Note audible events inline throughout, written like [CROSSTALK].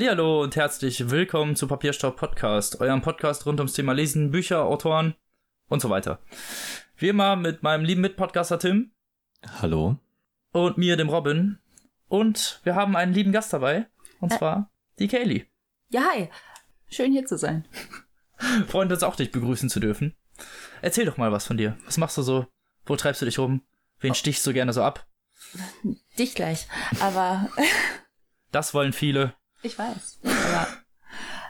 Hallihallo und herzlich willkommen zu Papierstaub Podcast, eurem Podcast rund ums Thema Lesen, Bücher, Autoren und so weiter. Wie immer mit meinem lieben Mitpodcaster Tim Hallo. und mir, dem Robin. Und wir haben einen lieben Gast dabei, und Ä- zwar die Kaylee. Ja, hi. Schön hier zu sein. [LAUGHS] Freut uns auch, dich begrüßen zu dürfen. Erzähl doch mal was von dir. Was machst du so? Wo treibst du dich rum? Wen stichst du gerne so ab? Dich gleich. Aber Das wollen viele. Ich weiß. Aber,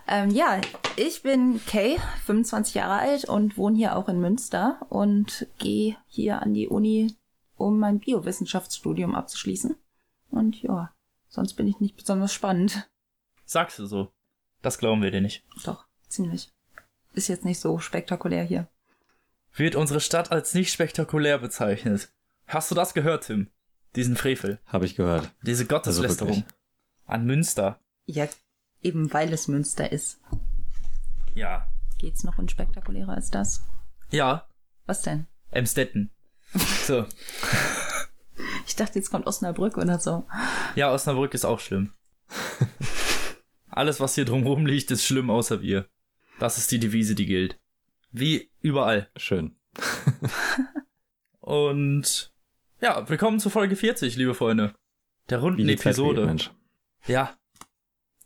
ähm, ja, ich bin Kay, 25 Jahre alt und wohne hier auch in Münster und gehe hier an die Uni, um mein Biowissenschaftsstudium abzuschließen. Und ja, sonst bin ich nicht besonders spannend. Sagst du so. Das glauben wir dir nicht. Doch, ziemlich. Ist jetzt nicht so spektakulär hier. Wird unsere Stadt als nicht spektakulär bezeichnet. Hast du das gehört, Tim? Diesen Frevel. Habe ich gehört. Diese Gotteslästerung. wirklich. An Münster. Ja, eben weil es Münster ist. Ja. Geht's noch unspektakulärer als das? Ja. Was denn? Emstetten. So. Ich dachte, jetzt kommt Osnabrück oder so. Ja, Osnabrück ist auch schlimm. Alles, was hier drumherum liegt, ist schlimm, außer wir. Das ist die Devise, die gilt. Wie überall. Schön. [LAUGHS] Und ja, willkommen zu Folge 40, liebe Freunde. Der runden Wie die Zeit Episode. vergeht, Mensch. Ja.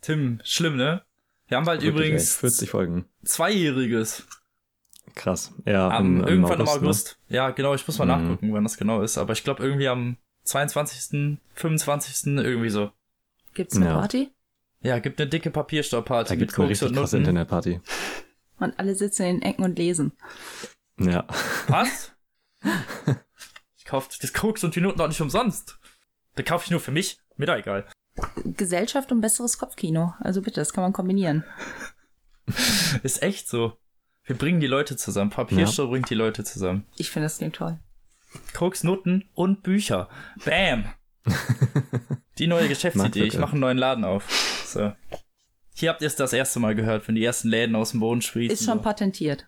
Tim, schlimm, ne? Wir haben bald Wirklich, übrigens ey, 40 Folgen. Zweijähriges. Krass. Ja, Am, im, irgendwann August, im August. Ja, genau, ich muss mal Mhm. nachgucken, wann das genau ist. Aber ich glaube irgendwie am 22., 25. irgendwie so. Gibt's eine Ja. Party? Ja, gibt eine dicke Ne? Papierstaubparty Da mit gibt's eine Koks richtig und krasse Nutten. Internetparty. Und alle sitzen in den Ecken und lesen. Ja. Was? [LAUGHS] ich kauf das Koks und die Noten doch nicht umsonst. Da kaufe ich nur für mich. Mir da egal. Gesellschaft und besseres Kopfkino. Also bitte, das kann man kombinieren. [LAUGHS] Ist echt so. Wir bringen die Leute zusammen. Papierstaub bringt die Leute zusammen. Ich finde das klingt toll. Koks, Noten und Bücher. Bam. [LAUGHS] Die neue Geschäftsidee. Ich mache einen neuen Laden auf. So. Hier habt ihr es das erste Mal gehört, wenn die ersten Läden aus dem Boden sprießen. Ist schon so. patentiert.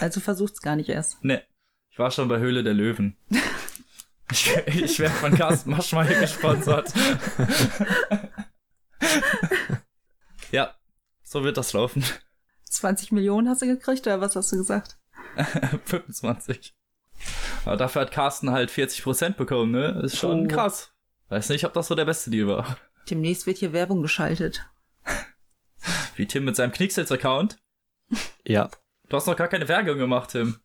Also versucht's gar nicht erst. Ne. Ich war schon bei Höhle der Löwen. [LAUGHS] Ich, ich werde von Carsten Maschmeyer gesponsert. [LAUGHS] ja, so wird das laufen. 20 Millionen hast du gekriegt oder was hast du gesagt? [LAUGHS] 25. Aber dafür hat Carsten halt 40% bekommen, ne? Ist schon Oh. krass. Weiß nicht, ob das so der beste Deal war. Demnächst wird hier Werbung geschaltet. [LAUGHS] Wie Tim mit seinem Knicksels-Account. Ja. Du hast noch gar keine Werbung gemacht, Tim.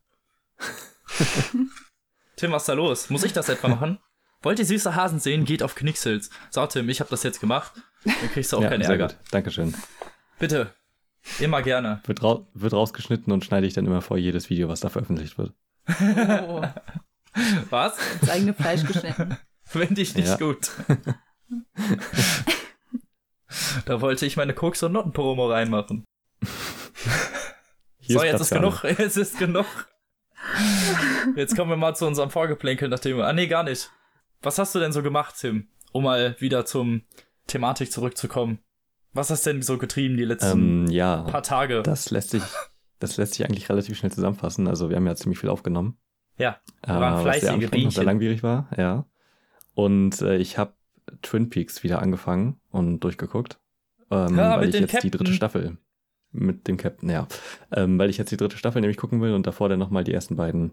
Tim, was ist da los? Muss ich das etwa [LAUGHS] machen? Wollt ihr süße Hasen sehen? Geht auf Knicksels. So, Tim, ich habe das jetzt gemacht. Dann kriegst du auch ja, keinen sehr Ärger. gut. Dankeschön. Bitte. Immer gerne. Wird, rau wird rausgeschnitten und schneide ich dann immer vor jedes Video, was da veröffentlicht wird. Oh, [LAUGHS] Was? ins eigene Fleisch geschnitten. [LAUGHS] Finde ich nicht Ja. gut. da wollte ich meine Koks- und Noten-Promo reinmachen. Hier so, jetzt ist für genug. Jetzt ist genug. Jetzt kommen wir mal zu unserem Vorgeplänkel, nachdem wir. Ah, nee, gar nicht. Was hast du denn so gemacht, Tim? Um mal wieder zum Thematik zurückzukommen. Was hast denn so getrieben die letzten Ähm, ja, paar Tage? das lässt sich, das lässt sich eigentlich relativ schnell zusammenfassen. Also wir haben ja ziemlich viel aufgenommen. Ja, Äh, waren was fleißige und sehr Bienchen. langwierig war, ja. Und äh, ich habe Twin Peaks wieder angefangen und durchgeguckt. Ähm, Ja, weil ich dem jetzt die Captain. dritte Staffel mit dem Captain, ja. Ähm, weil ich jetzt die dritte Staffel nämlich gucken will und davor dann nochmal die ersten beiden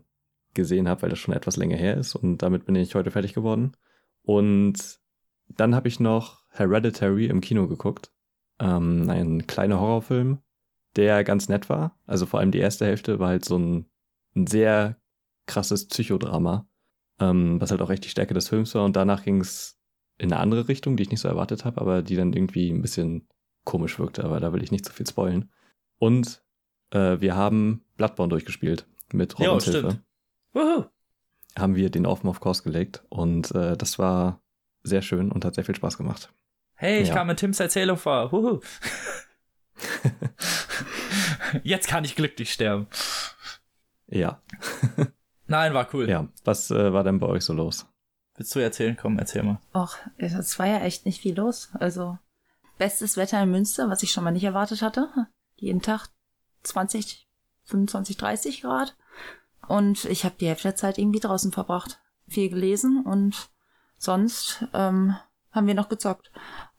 gesehen habe, weil das schon etwas länger her ist und damit bin ich heute fertig geworden. Und dann habe ich noch Hereditary im Kino geguckt. Ähm, ein kleiner Horrorfilm, der ganz nett war. Also vor allem die erste Hälfte war halt so ein, ein sehr krasses Psychodrama, ähm, was halt auch echt die Stärke des Films war. Und danach ging es in eine andere Richtung, die ich nicht so erwartet habe, aber die dann irgendwie ein bisschen komisch wirkte. Aber da will ich nicht zu viel spoilen. Und äh, wir haben Bloodborne durchgespielt mit Ja, Robins stimmt. Wuhu. Haben wir den Offen auf Kurs gelegt und äh, das war sehr schön und hat sehr viel Spaß gemacht. Hey, ich Ja. kam in Tims Erzählung vor. Wuhu. [LAUGHS] Jetzt kann ich glücklich sterben. Ja, [LAUGHS] Nein, war cool. ja. Was äh, war denn bei euch so los? Willst du erzählen? Komm, erzähl mal. Och, es war ja echt nicht viel los. Also, bestes Wetter in Münster, was ich schon mal nicht erwartet hatte. Jeden Tag 20, 25, 30 Grad. Und ich habe die Hälfte der Zeit irgendwie draußen verbracht. Viel gelesen und sonst ähm, haben wir noch gezockt.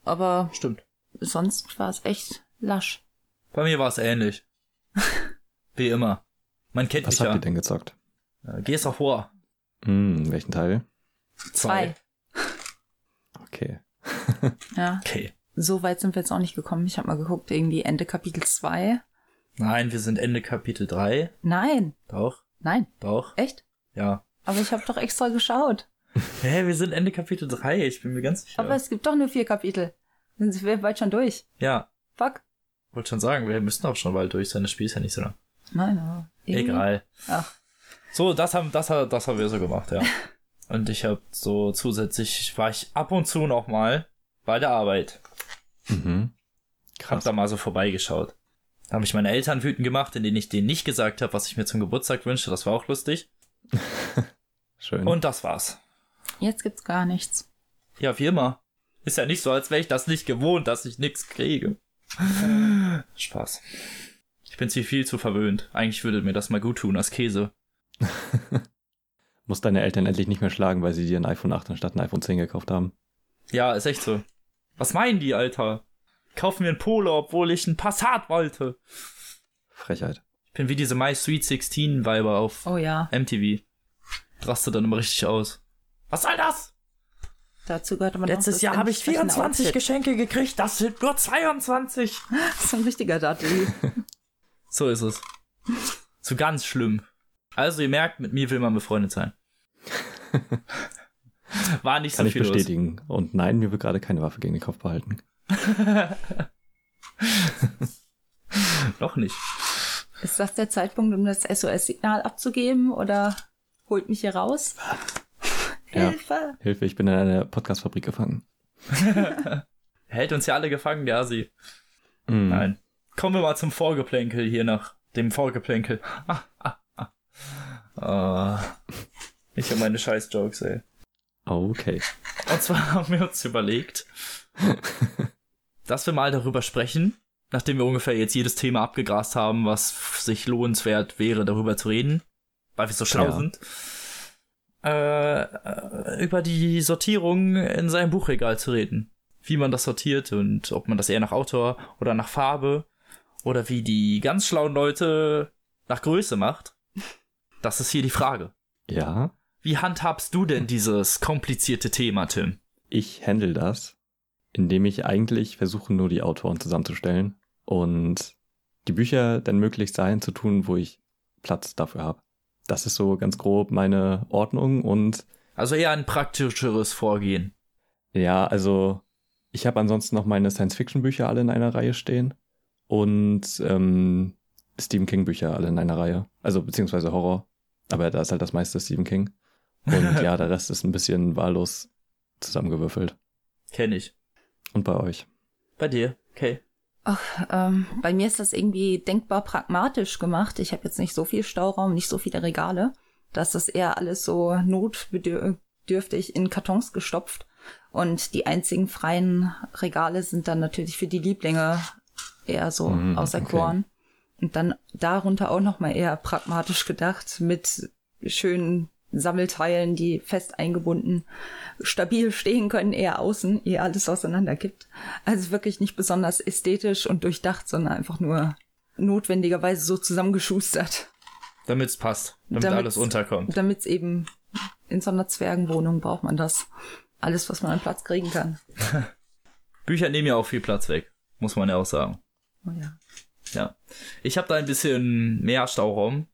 Aber Stimmt. sonst war es echt lasch. Bei mir war es ähnlich. [LAUGHS] Wie immer. Man kennt Was mich habt ja. ihr denn gezockt? Äh, Gears of War. Hm, welchen Teil? Zwei. [LAUGHS] Okay. [LAUGHS] Ja. Okay. So weit sind wir jetzt auch nicht gekommen. Ich habe mal geguckt, irgendwie Ende Kapitel 2. Nein, wir sind Ende Kapitel 3. Nein, Doch, nein, doch, echt? ja. Aber ich habe doch extra geschaut. [LAUGHS] Hä, wir sind Ende Kapitel 3, ich bin mir ganz sicher. Aber es gibt doch nur vier Kapitel. Dann sind wir bald schon durch. ja, Fuck. wollte schon sagen, wir müssten auch schon bald durch sein, das Spiel ist ja nicht so lang. Nein, aber Egal. Ach, So, das haben, das, das haben wir so gemacht, ja. [LAUGHS] Und ich habe so zusätzlich, war ich ab und zu noch mal bei der Arbeit. Mhm. Hab Krass. da mal so vorbeigeschaut. Da habe ich meine Eltern wütend gemacht, indem ich denen nicht gesagt habe, was ich mir zum Geburtstag wünschte. Das war auch lustig. [LAUGHS] Schön. Und das war's. jetzt gibt's gar nichts. Ja, wie immer. Ist ja nicht so, als wäre ich das nicht gewohnt, dass ich nichts kriege. [LAUGHS] Spaß. Ich bin zu viel zu verwöhnt. Eigentlich würde mir das mal gut tun als Käse. [LAUGHS] Muss deine Eltern endlich nicht mehr schlagen, weil sie dir ein iPhone 8 anstatt ein iPhone 10 gekauft haben. Ja, ist echt so. Was meinen die, Alter? Kaufen mir ein Polo, obwohl ich ein Passat wollte. Frechheit. Ich bin wie diese My Sweet 16 Weiber auf Oh ja, MTV. Raste dann immer richtig aus. Was soll das? dazu gehört aber noch Letztes Jahr habe ich entsprechende 24 Outfit. Geschenke gekriegt, das sind nur 22. [LAUGHS] Das ist ein richtiger Dattel. [LAUGHS] So ist es. So ganz schlimm. Also ihr merkt, mit mir will man befreundet sein. [LAUGHS] War nicht Kann so ich viel los. bestätigen. Und nein, mir wird gerade keine Waffe gegen den Kopf behalten. [LAUGHS] Noch nicht. Ist das der Zeitpunkt, um das SOS-Signal abzugeben oder holt mich hier raus? [LAUGHS] Ja. Hilfe! Hilfe, ich bin in einer Podcast-Fabrik gefangen. [LAUGHS] Hält uns ja alle gefangen, der Asi. Mhm. Nein. Kommen wir mal zum Vorgeplänkel hier nach dem Vorgeplänkel. Ah, ah, ah. Ah. Ich und meine Scheiß-Jokes, ey. Okay. Und zwar haben wir uns überlegt, dass wir mal darüber sprechen, nachdem wir ungefähr jetzt jedes Thema abgegrast haben, was sich lohnenswert wäre, darüber zu reden, weil wir so schlau Ja. sind, äh, äh, über die Sortierung in seinem Buchregal zu reden. Wie man das sortiert und ob man das eher nach Autor oder nach Farbe oder wie die ganz schlauen Leute nach Größe macht. Das ist hier die Frage. Ja, Wie handhabst du denn dieses komplizierte Thema, Tim? ich handle das, indem ich eigentlich versuche, nur die Autoren zusammenzustellen und die Bücher dann möglichst dahin zu tun, wo ich Platz dafür habe. Das ist so ganz grob meine Ordnung und Also eher ein praktischeres Vorgehen. ja, also ich habe ansonsten noch meine Science-Fiction-Bücher alle in einer Reihe stehen und ähm, Stephen King-Bücher alle in einer Reihe. Also beziehungsweise Horror. Aber da ist halt das meiste Stephen King. Und [LAUGHS] ja, der Rest ist ein bisschen wahllos zusammengewürfelt. Kenn ich. Und bei euch? Bei dir, okay. Ach, ähm, bei mir ist das irgendwie denkbar pragmatisch gemacht. Ich habe jetzt nicht so viel Stauraum, nicht so viele Regale. Das ist eher alles so notbedürftig in Kartons gestopft. Und die einzigen freien Regale sind dann natürlich für die Lieblinge eher so Mhm, auserkoren. Und dann darunter auch nochmal eher pragmatisch gedacht mit schönen Sammelteilen, die fest eingebunden stabil stehen können, eher außen, ehe alles auseinanderkippt. Also wirklich nicht besonders ästhetisch und durchdacht, sondern einfach nur notwendigerweise so zusammengeschustert, Damit es passt. Damit Damit's- alles unterkommt. damit es eben in so einer Zwergenwohnung braucht man das. Alles, was man an Platz kriegen kann. [LAUGHS] Bücher nehmen ja auch viel Platz weg. Muss man ja auch sagen. Oh ja. Ja. Ich habe da ein bisschen mehr Stauraum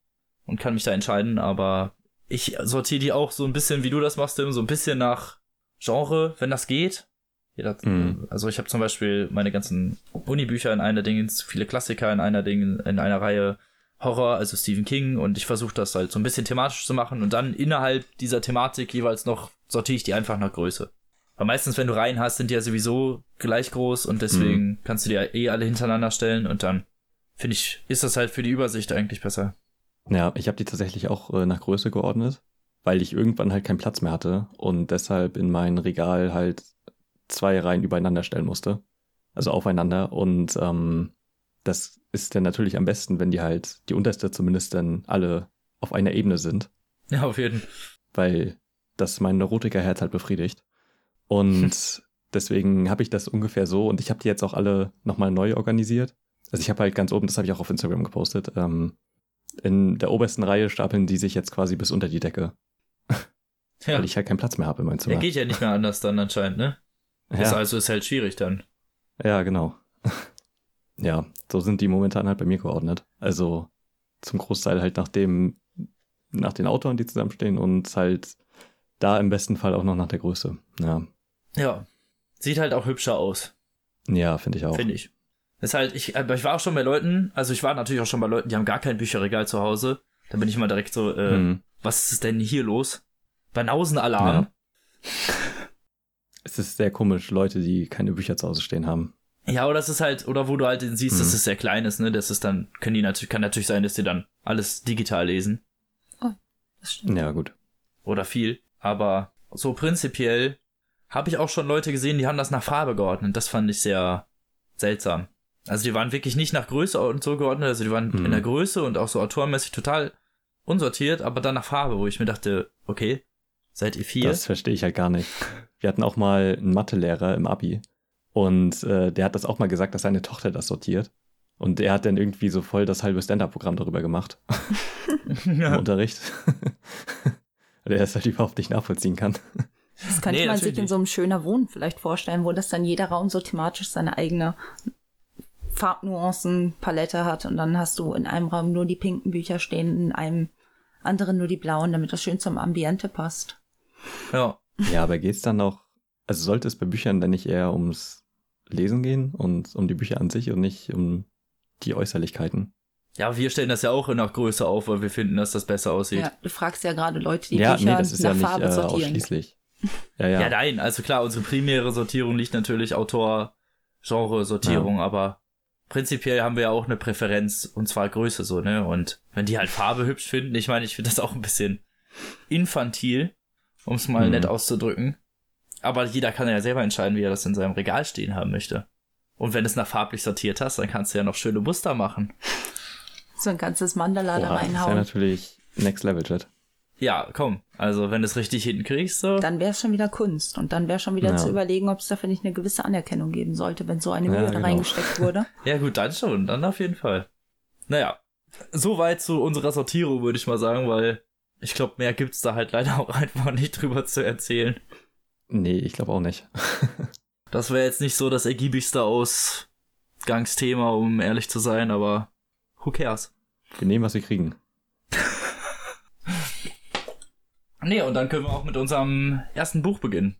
und kann mich da entscheiden, aber ich sortiere die auch so ein bisschen, wie du das machst, Tim, so ein bisschen nach Genre, wenn das geht. Mhm. Also ich habe zum Beispiel meine ganzen Uni-Bücher in einer Ding, viele Klassiker in einer Ding, in einer Reihe Horror, also Stephen King, und ich versuche das halt so ein bisschen thematisch zu machen und dann innerhalb dieser Thematik jeweils noch sortiere ich die einfach nach Größe. Weil meistens, wenn du Reihen hast, sind die ja sowieso gleich groß und deswegen kannst du die ja eh alle hintereinander stellen und dann finde ich, ist das halt für die Übersicht eigentlich besser. Ja, ich habe die tatsächlich auch äh, nach Größe geordnet, weil ich irgendwann halt keinen Platz mehr hatte und deshalb in mein Regal halt zwei Reihen übereinander stellen musste. Also aufeinander. Und ähm, das ist dann natürlich am besten, wenn die halt, die unterste zumindest dann alle auf einer Ebene sind, Ja, auf jeden Fall. weil das mein Neurotikerherz halt befriedigt. Und [LAUGHS] Deswegen habe ich das ungefähr so und ich habe die jetzt auch alle nochmal neu organisiert. Also ich habe halt ganz oben, das habe ich auch auf Instagram gepostet, ähm, in der obersten Reihe stapeln die sich jetzt quasi bis unter die Decke. [LAUGHS] Ja. Weil ich halt keinen Platz mehr habe in meinem Zimmer. Ja, geht ja nicht mehr anders dann anscheinend, ne? ja, Ist also ist halt schwierig dann. ja, genau. [LAUGHS] ja, so sind die momentan halt bei mir geordnet. Also zum Großteil halt nach dem, nach den Autoren, die zusammenstehen und halt da im besten Fall auch noch nach der Größe. Ja, Ja. Sieht halt auch hübscher aus, ja finde ich auch. finde ich. Ist halt, ich, aber ich war auch schon bei Leuten, also ich war natürlich auch schon bei Leuten, die haben gar kein Bücherregal zu Hause. Da bin ich mal direkt so, äh, Hm. was ist denn hier los? Banausenalarm. [LAUGHS] Es ist sehr komisch, Leute, die keine Bücher zu Hause stehen haben. Ja. oder das ist halt, oder wo du halt den siehst, dass Mhm. es sehr klein ist, ne? Das ist dann, können die natürlich, kann natürlich sein, dass die dann alles digital lesen. Das stimmt. Ja, gut. oder viel, aber so prinzipiell habe ich auch schon Leute gesehen, die haben das nach Farbe geordnet. Das fand ich sehr seltsam. Also die waren wirklich nicht nach Größe und so geordnet, also die waren Mhm. in der Größe und auch so autorenmäßig total unsortiert, aber dann nach Farbe, wo ich mir dachte, okay, seid ihr vier? Das verstehe ich halt gar nicht. Wir hatten auch mal einen Mathelehrer im Abi und äh, der hat das auch mal gesagt, dass seine Tochter das sortiert. Und er hat dann irgendwie so voll das halbe Stand-Up-Programm darüber gemacht [LAUGHS] im. Unterricht. [LAUGHS] Weil er das halt überhaupt nicht nachvollziehen kann. Das könnte Nee, man sich in so einem schöner Wohnen vielleicht vorstellen, wo das dann jeder Raum so thematisch seine eigene Farbnuancen-Palette hat und dann hast du in einem Raum nur die pinken Bücher stehen, in einem anderen nur die blauen, damit das schön zum Ambiente passt. ja. Ja, aber geht's dann noch, also sollte es bei Büchern dann nicht eher ums Lesen gehen und um die Bücher an sich und nicht um die Äußerlichkeiten? Ja, wir stellen das ja auch in der Größe auf, weil wir finden, dass das besser aussieht. Ja, du fragst ja gerade Leute, die ja, Bücher nee, das ist nach ja nicht Farbe äh, sortieren. ausschließlich. [LAUGHS] Ja, ja. Ja, nein, also klar, unsere primäre Sortierung liegt natürlich Autor, Genre-Sortierung, aber prinzipiell haben wir ja auch eine Präferenz und zwar Größe so, ne? Und wenn die halt Farbe hübsch finden, ich meine, ich finde das auch ein bisschen infantil, um es mal Mhm. nett auszudrücken. Aber jeder kann ja selber entscheiden, wie er das in seinem Regal stehen haben möchte. Und wenn du es nach farblich sortiert hast, dann kannst du ja noch schöne Muster machen. So ein ganzes Mandala da Oha, das ist ja reinhauen. natürlich Next Level Chat. Ja, komm, also wenn du es richtig hinkriegst, so. Dann wäre es schon wieder Kunst. Und dann wäre schon wieder Ja. zu überlegen, ob es dafür nicht eine gewisse Anerkennung geben sollte, wenn so eine Ja, Mühe da genau. reingesteckt wurde. [LAUGHS] Ja, gut, dann schon, dann auf jeden Fall. Naja, soweit zu unserer Sortierung, würde ich mal sagen, weil ich glaube, mehr gibt's da halt leider auch [LAUGHS] einfach nicht drüber zu erzählen. Nee, ich glaube auch nicht. [LAUGHS] Das wäre jetzt nicht so das ergiebigste Ausgangsthema, um ehrlich zu sein, aber who cares? Wir nehmen, was wir kriegen. Nee, und dann können wir auch mit unserem ersten Buch beginnen.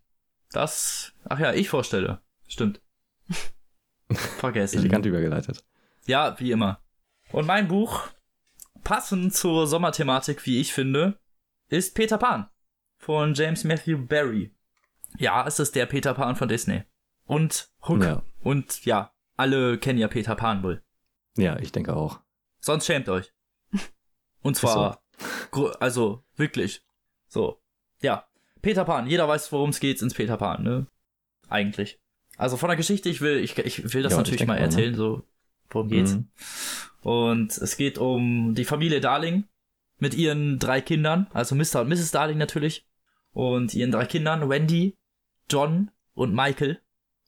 Das, ach ja, ich vorstelle. Stimmt. [LAUGHS] Vergessen. Elegant übergeleitet. Ja, wie immer. Und mein Buch, passend zur Sommerthematik, wie ich finde, ist Peter Pan von James Matthew Barry. Ja, es ist der Peter Pan von Disney. Und Hook. Ja. Und ja, alle kennen ja Peter Pan wohl. Ja, ich denke auch. Sonst schämt euch. [LAUGHS] Und zwar, gro- also wirklich. So. Ja. Peter Pan. Jeder weiß, worum es geht ins Peter Pan, ne? Eigentlich. Also von der Geschichte, ich will, ich, ich will das Ja, ich natürlich mal ne? erzählen, so, worum geht's. Mhm. Und es geht um die Familie Darling mit ihren drei Kindern, also Mr. und Mrs. Darling natürlich. Und ihren drei Kindern, Wendy, John und Michael.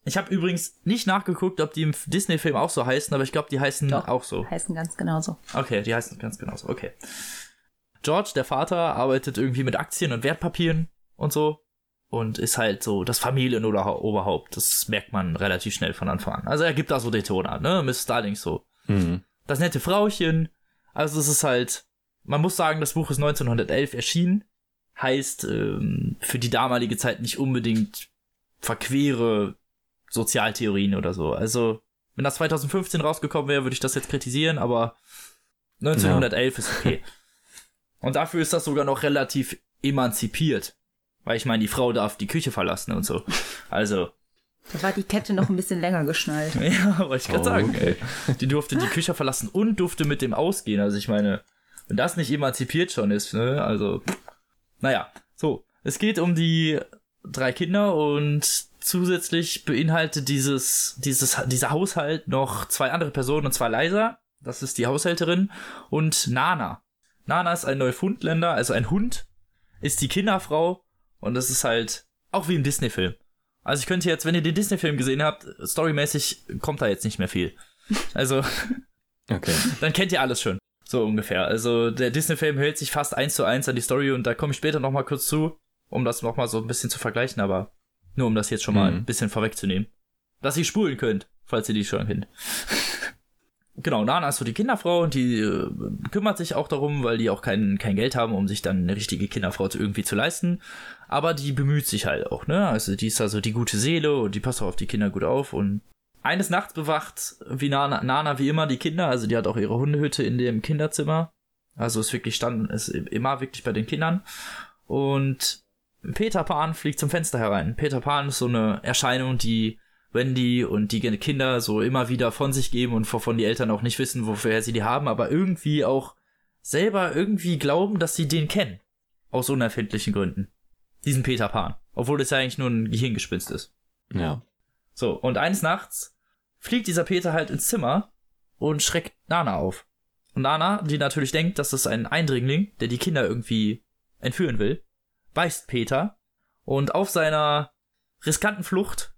Ich habe übrigens nicht nachgeguckt, ob die im Disney-Film auch so heißen, aber ich glaube, die heißen Doch. auch so. Heißen ganz genauso. Okay, die heißen ganz genauso. Okay. George, der Vater, arbeitet irgendwie mit Aktien und Wertpapieren und so. Und ist halt so das Familienoberhaupt. Das merkt man relativ schnell von Anfang an. Also er gibt da so den Ton an, ne? Miss Starling so. Mhm. Das nette Frauchen. Also es ist halt, man muss sagen, das Buch ist 1911 erschienen. Heißt, ähm, für die damalige Zeit nicht unbedingt verquere Sozialtheorien oder so. Also, wenn das 2015 rausgekommen wäre, würde ich das jetzt kritisieren, aber 1911 ist okay. [LAUGHS] Und dafür ist das sogar noch relativ emanzipiert. Weil ich meine, die Frau darf die Küche verlassen und so. Also, Da war die Kette noch ein bisschen länger geschnallt. [LAUGHS] ja, wollte ich gerade Oh, sagen. okay. Die durfte die Küche verlassen und durfte mit dem ausgehen. Also ich meine, wenn das nicht emanzipiert schon ist, ne? Also, naja, so. Es geht um die drei Kinder und zusätzlich beinhaltet dieses, dieses, dieser Haushalt noch zwei andere Personen und zwar Liza, das ist die Haushälterin, und Nana. Nana ist ein Neufundländer, also ein Hund, ist die Kinderfrau und das ist halt auch wie im Disney-Film. Also ich könnte jetzt, wenn ihr den Disney-Film gesehen habt, storymäßig kommt da jetzt nicht mehr viel. Also, [LAUGHS] Okay. dann kennt ihr alles schon. So ungefähr. Also der Disney-Film hält sich fast eins zu eins an die Story und da komme ich später nochmal kurz zu, um das nochmal so ein bisschen zu vergleichen, aber nur um das jetzt schon mal Mhm. ein bisschen vorwegzunehmen. Dass ihr spulen könnt, falls ihr die schon kennt. [LAUGHS] genau, Nana ist so die Kinderfrau und die äh, kümmert sich auch darum, weil die auch kein, kein Geld haben, um sich dann eine richtige Kinderfrau zu, irgendwie zu leisten. Aber die bemüht sich halt auch, ne? Also die ist also die gute Seele und die passt auch auf die Kinder gut auf und eines Nachts bewacht wie Nana, Nana wie immer die Kinder, also die hat auch ihre Hundehütte in dem Kinderzimmer. Also ist wirklich stand, ist immer wirklich bei den Kindern. Und Peter Pan fliegt zum Fenster herein. Peter Pan ist so eine Erscheinung, die Wendy und die Kinder so immer wieder von sich geben und wovon die Eltern auch nicht wissen, wofür sie die haben, aber irgendwie auch selber irgendwie glauben, dass sie den kennen. Aus unerfindlichen Gründen. Diesen Peter Pan. Obwohl es ja eigentlich nur ein Gehirngespinst ist. Ja. So, und eines Nachts fliegt dieser Peter halt ins Zimmer und schreckt Nana auf. Und Nana, die natürlich denkt, dass das ein Eindringling, der die Kinder irgendwie entführen will, beißt Peter und auf seiner riskanten Flucht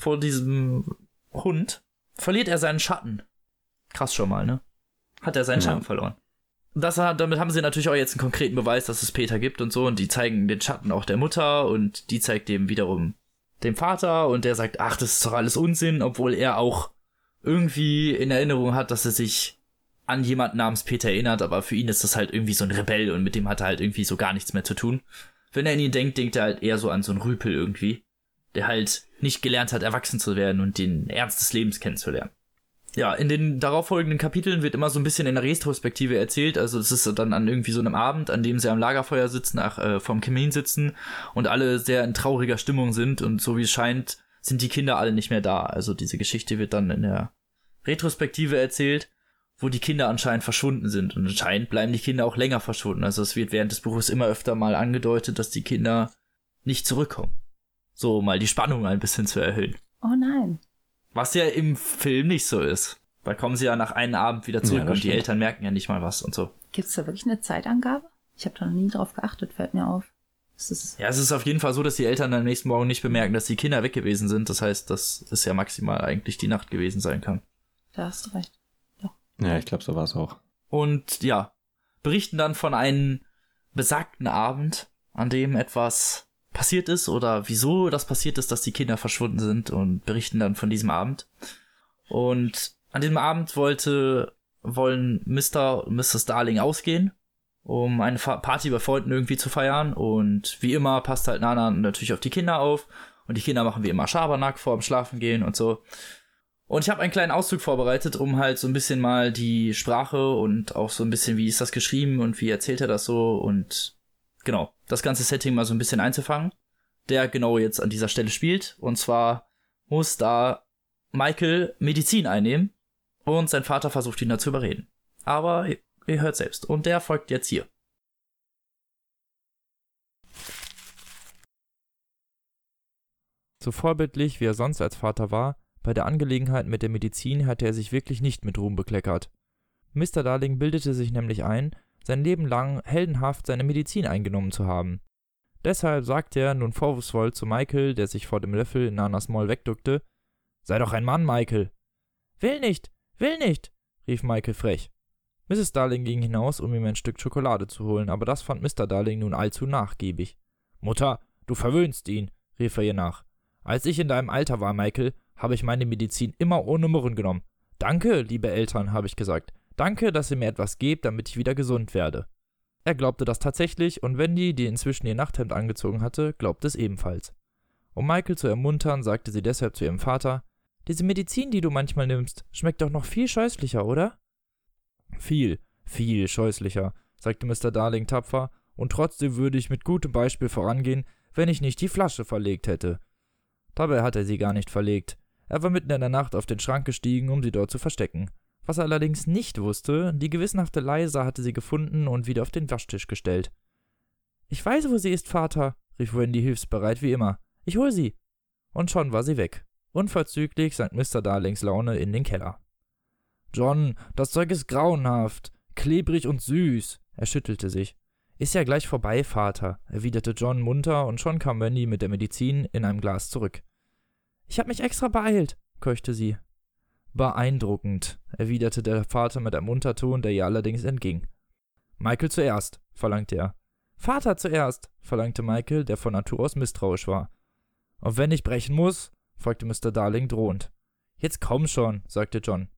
vor diesem Hund verliert er seinen Schatten. Krass schon mal, ne? Hat er seinen Ja. Schatten verloren. Das, hat- damit haben sie natürlich auch jetzt einen konkreten Beweis, dass es Peter gibt und so. Und die zeigen den Schatten auch der Mutter und die zeigt dem wiederum dem Vater und der sagt, ach, das ist doch alles Unsinn, obwohl er auch irgendwie in Erinnerung hat, dass er sich an jemanden namens Peter erinnert, aber für ihn ist das halt irgendwie so ein Rebell und mit dem hat er halt irgendwie so gar nichts mehr zu tun. Wenn er an ihn denkt, denkt er halt eher so an so einen Rüpel irgendwie, der halt nicht gelernt hat, erwachsen zu werden und den Ernst des Lebens kennenzulernen. Ja, in den darauffolgenden Kapiteln wird immer so ein bisschen in der Retrospektive erzählt. Also es ist dann an irgendwie so einem Abend, an dem sie am Lagerfeuer sitzen, ach, äh, vom Kamin sitzen und alle sehr in trauriger Stimmung sind und so wie es scheint, sind die Kinder alle nicht mehr da. Also diese Geschichte wird dann in der Retrospektive erzählt, wo die Kinder anscheinend verschwunden sind. Und anscheinend bleiben die Kinder auch länger verschwunden. Also es wird während des Buches immer öfter mal angedeutet, dass die Kinder nicht zurückkommen. So, mal die Spannung ein bisschen zu erhöhen. Oh nein. Was ja im Film nicht so ist. Da kommen sie ja nach einem Abend wieder zurück Ja, und die stimmt. Eltern merken ja nicht mal was und so. Gibt's da wirklich eine Zeitangabe? Ich habe da noch nie drauf geachtet, fällt mir auf. Ja, es ist auf jeden Fall so, dass die Eltern am nächsten Morgen nicht bemerken, dass die Kinder weg gewesen sind. Das heißt, dass es ja maximal eigentlich die Nacht gewesen sein kann. da hast du recht. Ja, ich glaube, so war es auch. Und ja, berichten dann von einem besagten Abend, an dem etwas passiert ist oder wieso das passiert ist, dass die Kinder verschwunden sind und berichten dann von diesem Abend. Und an diesem Abend wollte, wollen Mr. und Mrs. Darling ausgehen, um eine Party bei Freunden irgendwie zu feiern. Und wie immer passt halt Nana natürlich auf die Kinder auf. Und die Kinder machen wie immer Schabernack vor dem Schlafengehen und so. Und ich habe einen kleinen Auszug vorbereitet, um halt so ein bisschen mal die Sprache und auch so ein bisschen, wie ist das geschrieben und wie erzählt er das so und genau, das ganze Setting mal so ein bisschen einzufangen, der genau jetzt an dieser Stelle spielt. Und zwar muss da Michael Medizin einnehmen und sein Vater versucht ihn da zu überreden. Aber ihr, ihr hört selbst. Und der folgt jetzt hier. So vorbildlich wie er sonst als Vater war, bei der Angelegenheit mit der Medizin hatte er sich wirklich nicht mit Ruhm bekleckert. Mr. Darling bildete sich nämlich ein, sein Leben lang heldenhaft seine Medizin eingenommen zu haben. Deshalb sagte er nun vorwurfsvoll zu Michael, der sich vor dem Löffel in Nanas Maul wegduckte: Sei doch ein Mann, Michael! Will nicht! Will nicht! rief Michael frech. Mrs. Darling ging hinaus, um ihm ein Stück Schokolade zu holen, aber das fand Mr. Darling nun allzu nachgiebig. Mutter, du verwöhnst ihn, rief er ihr nach. Als ich in deinem Alter war, Michael, habe ich meine Medizin immer ohne Murren genommen. Danke, liebe Eltern, habe ich gesagt. Danke, dass ihr mir etwas gebt, damit ich wieder gesund werde. Er glaubte das tatsächlich und Wendy, die inzwischen ihr Nachthemd angezogen hatte, glaubte es ebenfalls. Um Michael zu ermuntern, sagte sie deshalb zu ihrem Vater: Diese Medizin, die du manchmal nimmst, schmeckt doch noch viel scheußlicher, oder? Viel, viel scheußlicher, sagte Mr. Darling tapfer, und trotzdem würde ich mit gutem Beispiel vorangehen, wenn ich nicht die Flasche verlegt hätte. Dabei hat er sie gar nicht verlegt. Er war mitten in der Nacht auf den Schrank gestiegen, um sie dort zu verstecken. Was er allerdings nicht wusste, die gewissenhafte Leise hatte sie gefunden und wieder auf den Waschtisch gestellt. Ich weiß, wo sie ist, Vater, rief Wendy hilfsbereit wie immer. Ich hol sie. Und schon war sie weg. Unverzüglich sank Mr. Darlings Laune in den Keller. John, das Zeug ist grauenhaft, klebrig und süß. Er schüttelte sich. Ist ja gleich vorbei, Vater, erwiderte John munter, und schon kam Wendy mit der Medizin in einem Glas zurück. Ich hab mich extra beeilt, keuchte sie. Beeindruckend, erwiderte der Vater mit einem Unterton, der ihr allerdings entging. Michael zuerst, verlangte er. Vater zuerst, verlangte Michael, der von Natur aus misstrauisch war. Und wenn ich brechen muss? fragte Mr. Darling drohend. Jetzt komm schon, sagte John.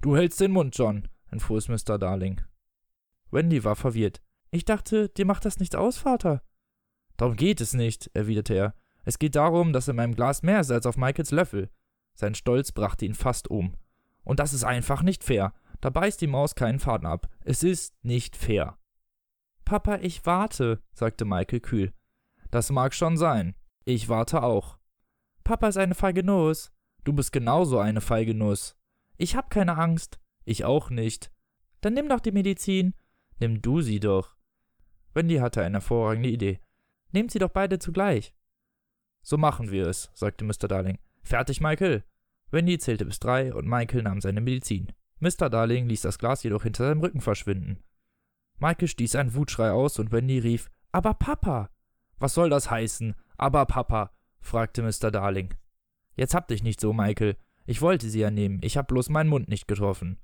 Du hältst den Mund, John, entfuhr es Mr. Darling. Wendy war verwirrt. Ich dachte, dir macht das nichts aus, Vater. Darum geht es nicht, erwiderte er. Es geht darum, dass in meinem Glas mehr ist als auf Michaels Löffel. Sein Stolz brachte ihn fast um. Und das ist einfach nicht fair. Da beißt die Maus keinen Faden ab. Es ist nicht fair. Papa, ich warte, sagte Michael kühl. Das mag schon sein. Ich warte auch. Papa ist eine feige Nuss. Du bist genauso eine feige Nuss. Ich hab keine Angst. Ich auch nicht. Dann nimm doch die Medizin. Nimm du sie doch. Wendy hatte eine hervorragende Idee. Nehmt sie doch beide zugleich. So machen wir es, sagte Mr. Darling. Fertig, Michael. Wendy zählte bis drei und Michael nahm seine Medizin. Mr. Darling ließ das Glas jedoch hinter seinem Rücken verschwinden. Michael stieß einen Wutschrei aus und Wendy rief: Aber Papa! Was soll das heißen? Aber Papa? fragte Mr. Darling. Jetzt hab dich nicht so, Michael. Ich wollte sie ja nehmen, ich hab bloß meinen Mund nicht getroffen.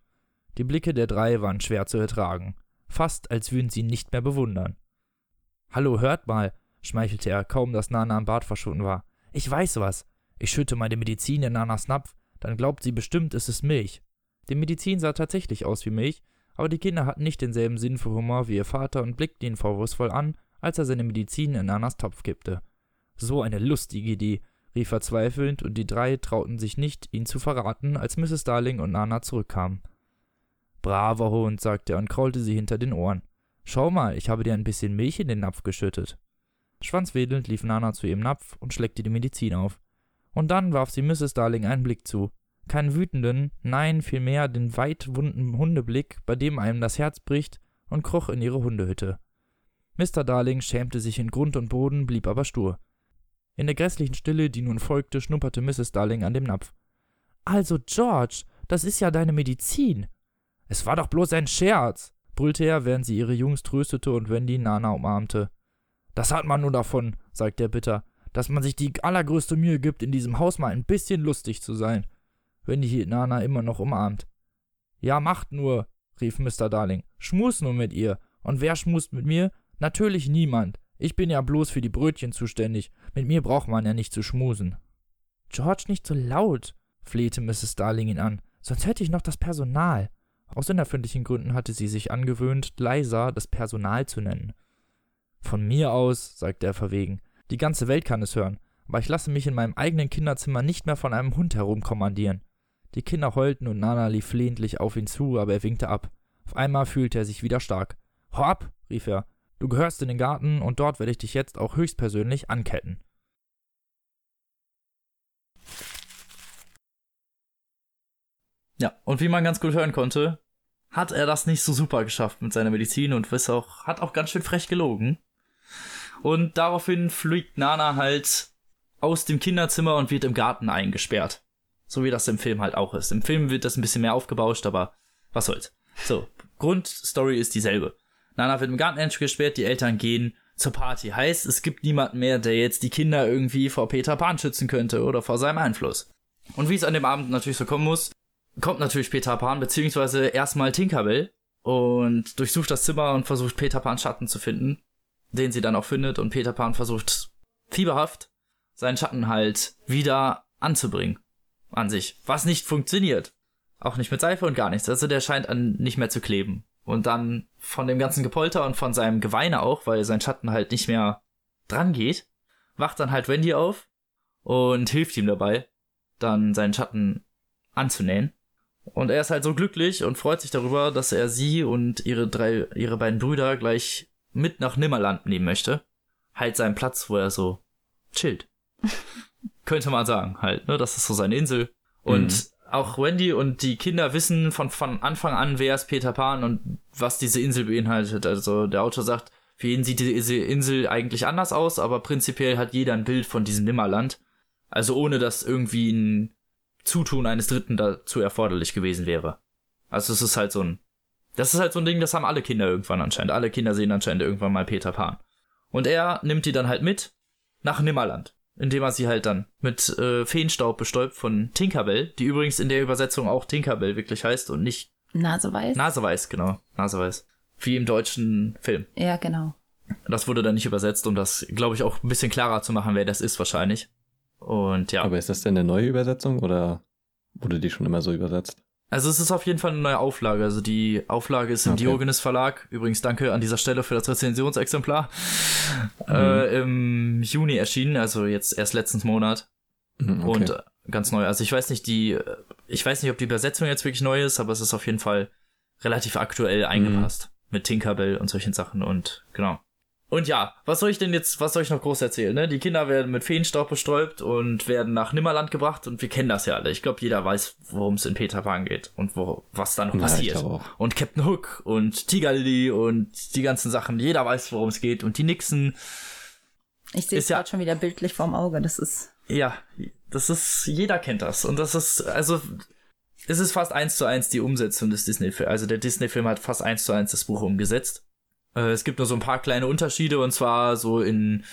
Die Blicke der drei waren schwer zu ertragen, fast als würden sie ihn nicht mehr bewundern. Hallo, hört mal, schmeichelte er, kaum dass Nana am Bad verschwunden war. Ich weiß was. Ich schütte meine Medizin in Nanas Napf, dann glaubt sie bestimmt, es ist Milch. Die Medizin sah tatsächlich aus wie Milch, aber die Kinder hatten nicht denselben Sinn für Humor wie ihr Vater und blickten ihn vorwurfsvoll an, als er seine Medizin in Nanas Topf kippte. So eine lustige Idee, rief er zweifelnd, und die drei trauten sich nicht, ihn zu verraten, als Mrs. Darling und Nana zurückkamen. Braver Hund, sagte er und kraulte sie hinter den Ohren. Schau mal, ich habe dir ein bisschen Milch in den Napf geschüttet. Schwanzwedelnd lief Nana zu ihrem Napf und schleckte die Medizin auf. Und dann warf sie Mrs. Darling einen Blick zu. Keinen wütenden, nein, vielmehr den weitwunden Hundeblick, bei dem einem das Herz bricht, und kroch in ihre Hundehütte. Mr. Darling schämte sich in Grund und Boden, blieb aber stur. In der grässlichen Stille, die nun folgte, schnupperte Mrs. Darling an dem Napf. Also, George, das ist ja deine Medizin. Es war doch bloß ein Scherz, brüllte er, während sie ihre Jungs tröstete und Wendy Nana umarmte. Das hat man nur davon, sagte er bitter, dass man sich die allergrößte Mühe gibt, in diesem Haus mal ein bisschen lustig zu sein. Wendy hielt Nana immer noch umarmt. Ja, macht nur, rief Mr. Darling. Schmus nur mit ihr. Und wer schmust mit mir? Natürlich niemand. Ich bin ja bloß für die Brötchen zuständig. Mit mir braucht man ja nicht zu schmusen. George, nicht so laut, flehte Mrs. Darling ihn an. Sonst hätte ich noch das Personal. Aus unerfindlichen Gründen hatte sie sich angewöhnt, leiser das Personal zu nennen. Von mir aus, sagte er verwegen. Die ganze Welt kann es hören, aber ich lasse mich in meinem eigenen Kinderzimmer nicht mehr von einem Hund herumkommandieren. Die Kinder heulten und Nana lief flehentlich auf ihn zu, aber er winkte ab. Auf einmal fühlte er sich wieder stark. Hau ab, rief er. Du gehörst in den Garten und dort werde ich dich jetzt auch höchstpersönlich anketten. Ja, und wie man ganz gut hören konnte, hat er das nicht so super geschafft mit seiner Medizin und auch, hat auch ganz schön frech gelogen. Und daraufhin fliegt Nana halt aus dem Kinderzimmer und wird im Garten eingesperrt. So wie das im Film halt auch ist. Im Film wird das ein bisschen mehr aufgebauscht, aber was soll's. So, Grundstory ist dieselbe. Nana wird im Garten eingesperrt, die Eltern gehen zur Party. Heißt, es gibt niemanden mehr, der jetzt die Kinder irgendwie vor Peter Pan schützen könnte oder vor seinem Einfluss. Und wie es an dem Abend natürlich so kommen muss, kommt natürlich Peter Pan, beziehungsweise erstmal Tinkerbell und durchsucht das Zimmer und versucht Peter Pans Schatten zu finden, den sie dann auch findet und Peter Pan versucht fieberhaft seinen Schatten halt wieder anzubringen an sich, was nicht funktioniert. Auch nicht mit Seife und gar nichts. Also der scheint an nicht mehr zu kleben. Und dann von dem ganzen Gepolter und von seinem Geweine auch, weil sein Schatten halt nicht mehr dran geht, wacht dann halt Wendy auf und hilft ihm dabei, dann seinen Schatten anzunähen. Und er ist halt so glücklich und freut sich darüber, dass er sie und ihre drei, ihre beiden Brüder gleich mit nach Nimmerland nehmen möchte. Halt seinen Platz, wo er so chillt. [LAUGHS] Könnte man sagen, halt, ne? Das ist so seine Insel. Und mhm. auch Wendy und die Kinder wissen von, von Anfang an, wer ist Peter Pan und was diese Insel beinhaltet. Also der Autor sagt, für jeden sieht diese Insel eigentlich anders aus, aber prinzipiell hat jeder ein Bild von diesem Nimmerland. Also ohne dass irgendwie ein Zutun eines Dritten dazu erforderlich gewesen wäre. Also es ist halt so ein, das ist halt so ein Ding, das haben alle Kinder irgendwann anscheinend. Alle Kinder sehen anscheinend irgendwann mal Peter Pan. Und er nimmt die dann halt mit nach Nimmerland. indem er sie halt dann mit äh, Feenstaub bestäubt von Tinkerbell, die übrigens in der Übersetzung auch Tinkerbell wirklich heißt und nicht Naseweiß? Naseweiß, genau, Naseweiß. Wie im deutschen Film. ja, genau. Das wurde dann nicht übersetzt, um das, glaube ich, auch ein bisschen klarer zu machen, wer das ist wahrscheinlich. Und ja, Aber ist das denn eine neue Übersetzung oder wurde die schon immer so übersetzt? Also es ist auf jeden Fall eine neue Auflage. Also die Auflage ist im Okay. Diogenes Verlag. Übrigens danke an dieser Stelle für das Rezensionsexemplar. Mhm. Äh, Im Juni erschienen, also jetzt erst letzten Monat. Mhm, okay. Und äh, ganz neu. Also ich weiß nicht, die, äh, ich weiß nicht, ob die Übersetzung jetzt wirklich neu ist, aber es ist auf jeden Fall relativ aktuell eingepasst. Mit Tinkerbell und solchen Sachen und genau. Und ja, was soll ich denn jetzt, was soll ich noch groß erzählen, ne? Die Kinder werden mit Feenstaub bestäubt und werden nach Nimmerland gebracht und wir kennen das ja alle. Ich glaube, jeder weiß, worum es in Peter Pan geht und wo, was da noch Ja, passiert. Und Captain Hook und Tiger Lily und die ganzen Sachen. Jeder weiß, worum es geht. Und die Nixon, Ich sehe es Ist ja- gerade schon wieder bildlich vorm Auge. Das ist. Ja, das ist, jeder kennt das. Und das ist, also, es ist fast eins zu eins die Umsetzung des Disney-Films. Also der Disney-Film hat fast eins zu eins das Buch umgesetzt. Äh, es gibt nur so ein paar kleine Unterschiede und zwar so in,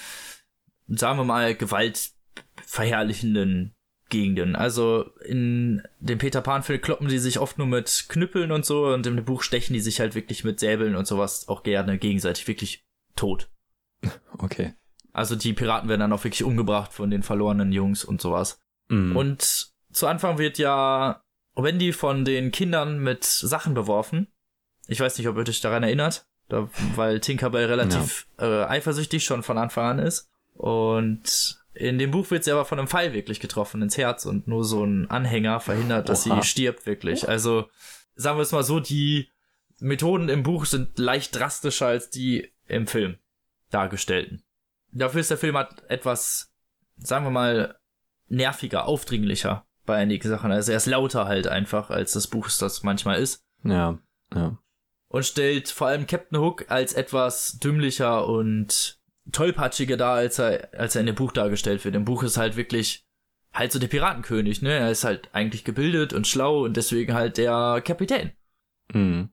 sagen wir mal, gewaltverherrlichenden Gegenden. Also in dem Peter Pan-Film kloppen die sich oft nur mit Knüppeln und so und im Buch stechen die sich halt wirklich mit Säbeln und sowas auch gerne gegenseitig wirklich tot. [LAUGHS] Okay. Also die Piraten werden dann auch wirklich umgebracht von den verlorenen Jungs und sowas. Mhm. Und zu Anfang wird ja Wendy von den Kindern mit Sachen beworfen. Ich weiß nicht, ob ihr euch daran erinnert, da, weil Tinkerbell relativ äh, eifersüchtig schon von Anfang an ist. Und in dem Buch wird sie aber von einem Pfeil wirklich getroffen ins Herz und nur so ein Anhänger verhindert, dass Oha. sie stirbt wirklich. Also sagen wir es mal so, die Methoden im Buch sind leicht drastischer als die im Film dargestellten. Dafür ist der Film halt etwas, sagen wir mal, nerviger, aufdringlicher bei einigen Sachen. Also er ist lauter halt einfach, als das Buch das manchmal ist. ja, ja. Und stellt vor allem Captain Hook als etwas dümmlicher und tollpatschiger dar, als er, als er in dem Buch dargestellt wird. Im Buch ist halt wirklich halt so der Piratenkönig, ne? Er ist halt eigentlich gebildet und schlau und deswegen halt der Kapitän. Mhm.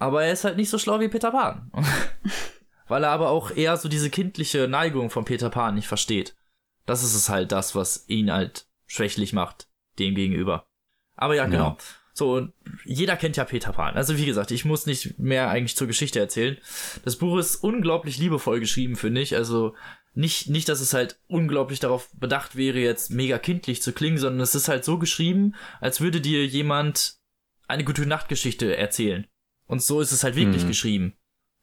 Aber er ist halt nicht so schlau wie Peter Pan. [LAUGHS] Weil er aber auch eher so diese kindliche Neigung von Peter Pan nicht versteht. Das ist es halt das, was ihn halt schwächlich macht, dem gegenüber. Aber ja, genau. Ja. So, und jeder kennt ja Peter Pan. Also wie gesagt, ich muss nicht mehr eigentlich zur Geschichte erzählen. Das Buch ist unglaublich liebevoll geschrieben, finde ich. Also nicht, nicht, dass es halt unglaublich darauf bedacht wäre, jetzt mega kindlich zu klingen, sondern es ist halt so geschrieben, als würde dir jemand eine gute Nachtgeschichte erzählen. Und so ist es halt wirklich Mhm. geschrieben.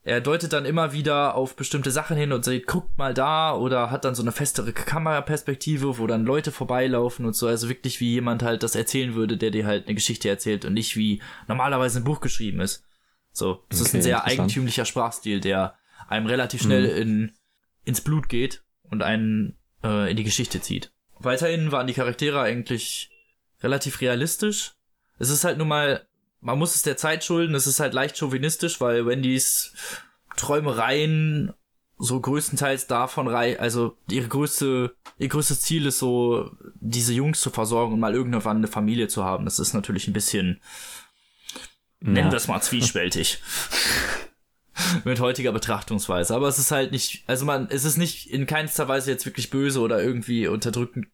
Er deutet dann immer wieder auf bestimmte Sachen hin und sagt, guckt mal da oder hat dann so eine festere Kameraperspektive, wo dann Leute vorbeilaufen und so. Also wirklich wie jemand halt das erzählen würde, der dir halt eine Geschichte erzählt und nicht wie normalerweise ein Buch geschrieben ist. So, das ist Okay, ein sehr eigentümlicher Sprachstil, der einem relativ schnell in, ins Blut geht und einen äh, in die Geschichte zieht. Weiterhin waren die Charaktere eigentlich relativ realistisch. Es ist halt nun mal, man muss es der Zeit schulden, es ist halt leicht chauvinistisch, weil Wendys Träumereien so größtenteils davon rei, also ihre größte, ihr größtes Ziel ist so, diese Jungs zu versorgen und mal irgendwann eine Familie zu haben. Das ist natürlich ein bisschen, nennen Ja. wir es mal zwiespältig. [LAUGHS] Mit heutiger Betrachtungsweise. Aber es ist halt nicht, also man, es ist nicht in keinster Weise jetzt wirklich böse oder irgendwie unterdrückend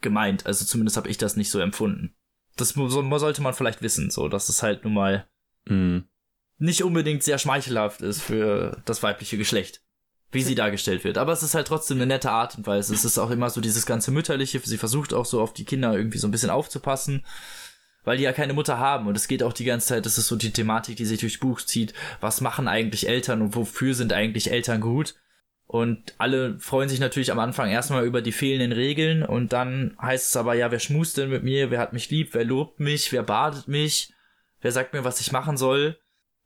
gemeint. Also zumindest habe ich das nicht so empfunden. Das sollte man vielleicht wissen, so, dass es halt nun mal Mhm. nicht unbedingt sehr schmeichelhaft ist für das weibliche Geschlecht, wie sie dargestellt wird. Aber es ist halt trotzdem eine nette Art und Weise. Es ist auch immer so dieses ganze Mütterliche. Sie versucht auch so auf die Kinder irgendwie so ein bisschen aufzupassen, weil die ja keine Mutter haben. Und es geht auch die ganze Zeit, das ist so die Thematik, die sich durchs Buch zieht. Was machen eigentlich Eltern und wofür sind eigentlich Eltern gut? Und alle freuen sich natürlich am Anfang erstmal über die fehlenden Regeln und dann heißt es aber, ja, wer schmust denn mit mir? Wer hat mich lieb? Wer lobt mich? Wer badet mich? Wer sagt mir, was ich machen soll?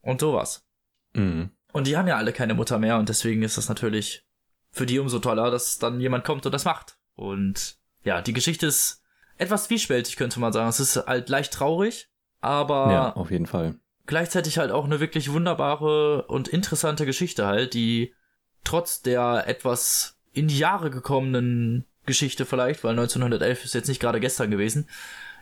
Und sowas. Mhm. Und die haben ja alle keine Mutter mehr und deswegen ist das natürlich für die umso toller, dass dann jemand kommt und das macht. Und ja, die Geschichte ist etwas zwiespältig, könnte man sagen. Es ist halt leicht traurig, aber Ja, auf jeden Fall. gleichzeitig halt auch eine wirklich wunderbare und interessante Geschichte halt, die trotz der etwas in die Jahre gekommenen Geschichte vielleicht, weil 1911 ist jetzt nicht gerade gestern gewesen,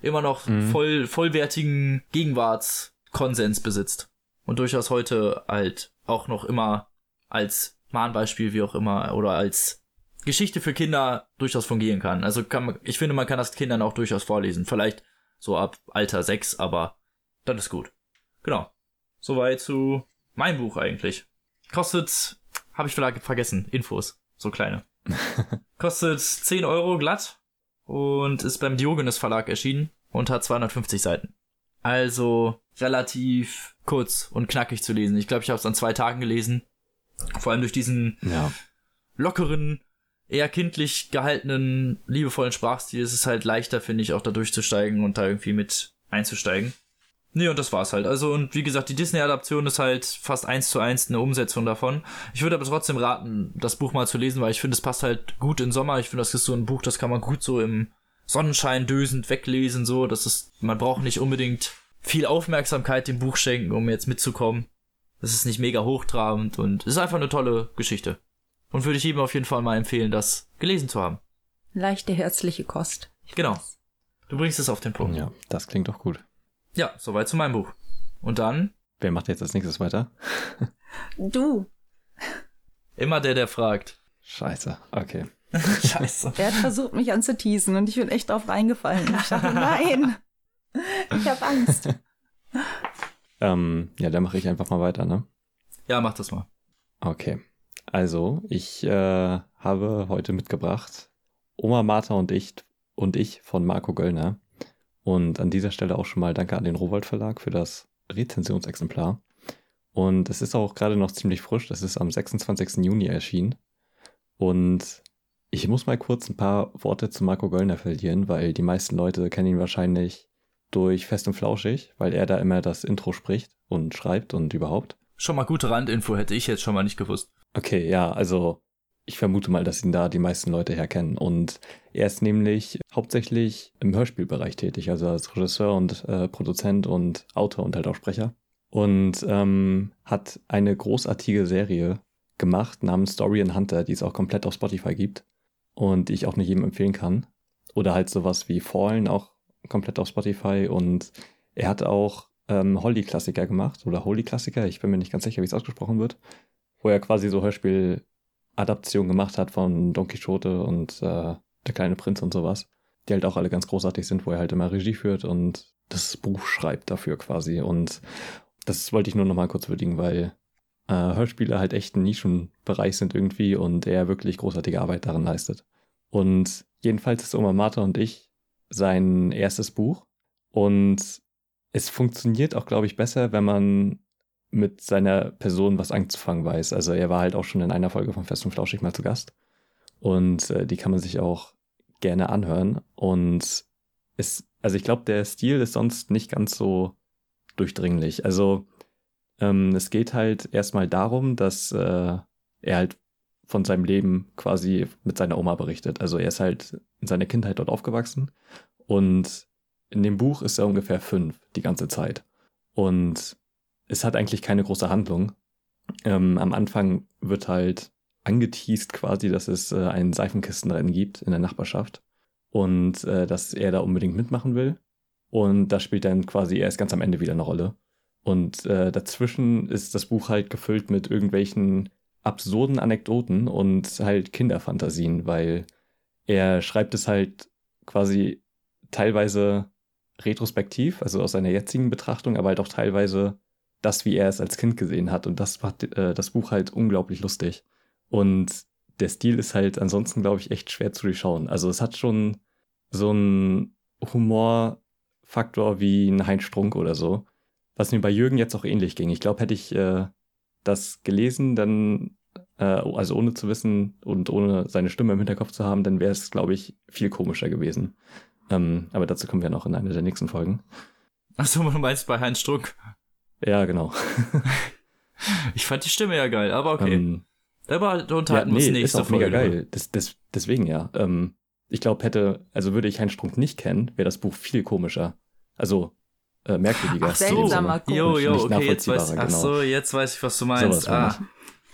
immer noch Mhm. voll, vollwertigen Gegenwartskonsens besitzt. Und durchaus heute halt auch noch immer als Mahnbeispiel, wie auch immer, oder als Geschichte für Kinder durchaus fungieren kann. Also kann man, ich finde, man kann das Kindern auch durchaus vorlesen. Vielleicht so ab Alter 6, aber dann ist gut. Genau. Soweit zu meinem Buch eigentlich. Kostet, habe ich vielleicht vergessen, Infos. So kleine. [LAUGHS] Kostet 10 Euro glatt und ist beim Diogenes Verlag erschienen und hat 250 Seiten. Also relativ kurz und knackig zu lesen. Ich glaube, ich habe es an zwei Tagen gelesen. Vor allem durch diesen Ja. lockeren, eher kindlich gehaltenen, liebevollen Sprachstil ist es halt leichter, finde ich, auch da durchzusteigen und da irgendwie mit einzusteigen. Nee, und das war's halt. Also, und wie gesagt, die Disney-Adaption ist halt fast eins zu eins eine Umsetzung davon. Ich würde aber trotzdem raten, das Buch mal zu lesen, weil ich finde, es passt halt gut in Sommer. Ich finde, das ist so ein Buch, das kann man gut so im Sonnenschein dösend weglesen, so. Das ist, man braucht nicht unbedingt viel Aufmerksamkeit dem Buch schenken, um jetzt mitzukommen. Das ist nicht mega hochtrabend und ist einfach eine tolle Geschichte. Und würde ich jedem auf jeden Fall mal empfehlen, das gelesen zu haben. Leichte herzliche Kost. Genau. Du bringst es auf den Punkt. Ja, das klingt doch gut. Ja, soweit zu meinem Buch. Und dann Wer macht jetzt als nächstes weiter? Du, immer der, der fragt. Scheiße, okay. [LAUGHS] Scheiße. er hat versucht, mich anzuteasen und ich bin echt drauf reingefallen. Ich dachte, nein, ich habe Angst. [LAUGHS] Ähm, ja, dann mache ich einfach mal weiter, ne? Ja, mach das mal. Okay. Also, ich äh, habe heute mitgebracht Oma Martha und ich und ich von Marco Göllner. Und an dieser Stelle auch schon mal danke an den Rowold Verlag für das Rezensionsexemplar. Und es ist auch gerade noch ziemlich frisch. Das ist am 26. Juni erschienen. Und ich muss mal kurz ein paar Worte zu Marco Göllner verlieren, weil die meisten Leute kennen ihn wahrscheinlich durch Fest und Flauschig, weil er da immer das Intro spricht und schreibt und überhaupt. Schon mal gute Randinfo hätte ich jetzt schon mal nicht gewusst. Okay, ja, also ich vermute mal, dass ihn da die meisten Leute herkennen. Und er ist nämlich hauptsächlich im Hörspielbereich tätig, also als Regisseur und äh, Produzent und Autor und halt auch Sprecher. Und ähm, hat eine großartige Serie gemacht namens Story and Hunter, die es auch komplett auf Spotify gibt und die ich auch nicht jedem empfehlen kann. Oder halt sowas wie Fallen auch komplett auf Spotify und er hat auch ähm, Holly-Klassiker gemacht oder Holy-Klassiker, ich bin mir nicht ganz sicher, wie es ausgesprochen wird, wo er quasi so Hörspiel-Adaptionen gemacht hat von Don Quixote und äh, Der kleine Prinz und sowas, die halt auch alle ganz großartig sind, wo er halt immer Regie führt und das Buch schreibt dafür quasi und das wollte ich nur noch mal kurz würdigen, weil äh, Hörspiele halt echt ein Nischenbereich sind irgendwie und er wirklich großartige Arbeit darin leistet. Und jedenfalls ist Oma Martha und ich sein erstes Buch und es funktioniert auch, glaube ich, besser, wenn man mit seiner Person was anzufangen weiß. Also er war halt auch schon in einer Folge von Fest und Flauschig mal zu Gast und äh, die kann man sich auch gerne anhören und es, also ich glaube, der Stil ist sonst nicht ganz so durchdringlich. Also ähm, es geht halt erstmal darum, dass äh, er halt von seinem Leben quasi mit seiner Oma berichtet. Also er ist halt in seiner Kindheit dort aufgewachsen und in dem Buch ist er ungefähr fünf die ganze Zeit. Und es hat eigentlich keine große Handlung. Ähm, am Anfang wird halt angeteased quasi, dass es äh, ein Seifenkistenrennen gibt in der Nachbarschaft und äh, dass er da unbedingt mitmachen will. Und das spielt dann quasi erst ganz am Ende wieder eine Rolle. Und äh, dazwischen ist das Buch halt gefüllt mit irgendwelchen absurden Anekdoten und halt Kinderfantasien, weil er schreibt es halt quasi teilweise retrospektiv, also aus seiner jetzigen Betrachtung, aber halt auch teilweise das, wie er es als Kind gesehen hat. Und das macht äh, das Buch halt unglaublich lustig. Und der Stil ist halt ansonsten, glaube ich, echt schwer zu durchschauen. Also es hat schon so einen Humorfaktor wie ein Heinz Strunk oder so. Was mir bei Jürgen jetzt auch ähnlich ging. Ich glaube, hätte ich äh, das gelesen, dann, äh, also ohne zu wissen und ohne seine Stimme im Hinterkopf zu haben, dann wäre es, glaube ich, viel komischer gewesen. Ähm, aber dazu kommen wir noch in einer der nächsten Folgen. Achso, du meinst bei Heinz Struck. Ja, genau. [LAUGHS] Ich fand die Stimme ja geil, aber okay. Ähm, Aber ja, unterhalten wir nee, uns ist nächste auch mega Folge. geil. Das, das, deswegen ja. Ähm, ich glaube, hätte, also würde ich Heinz Strunk nicht kennen, wäre das Buch viel komischer. Also äh, merkwürdiger. Ach Sinne. Jo, jo, Nicht okay, jetzt weiß, nachvollziehbarer, ach genau. so, jetzt weiß ich, was du meinst. Meine ah,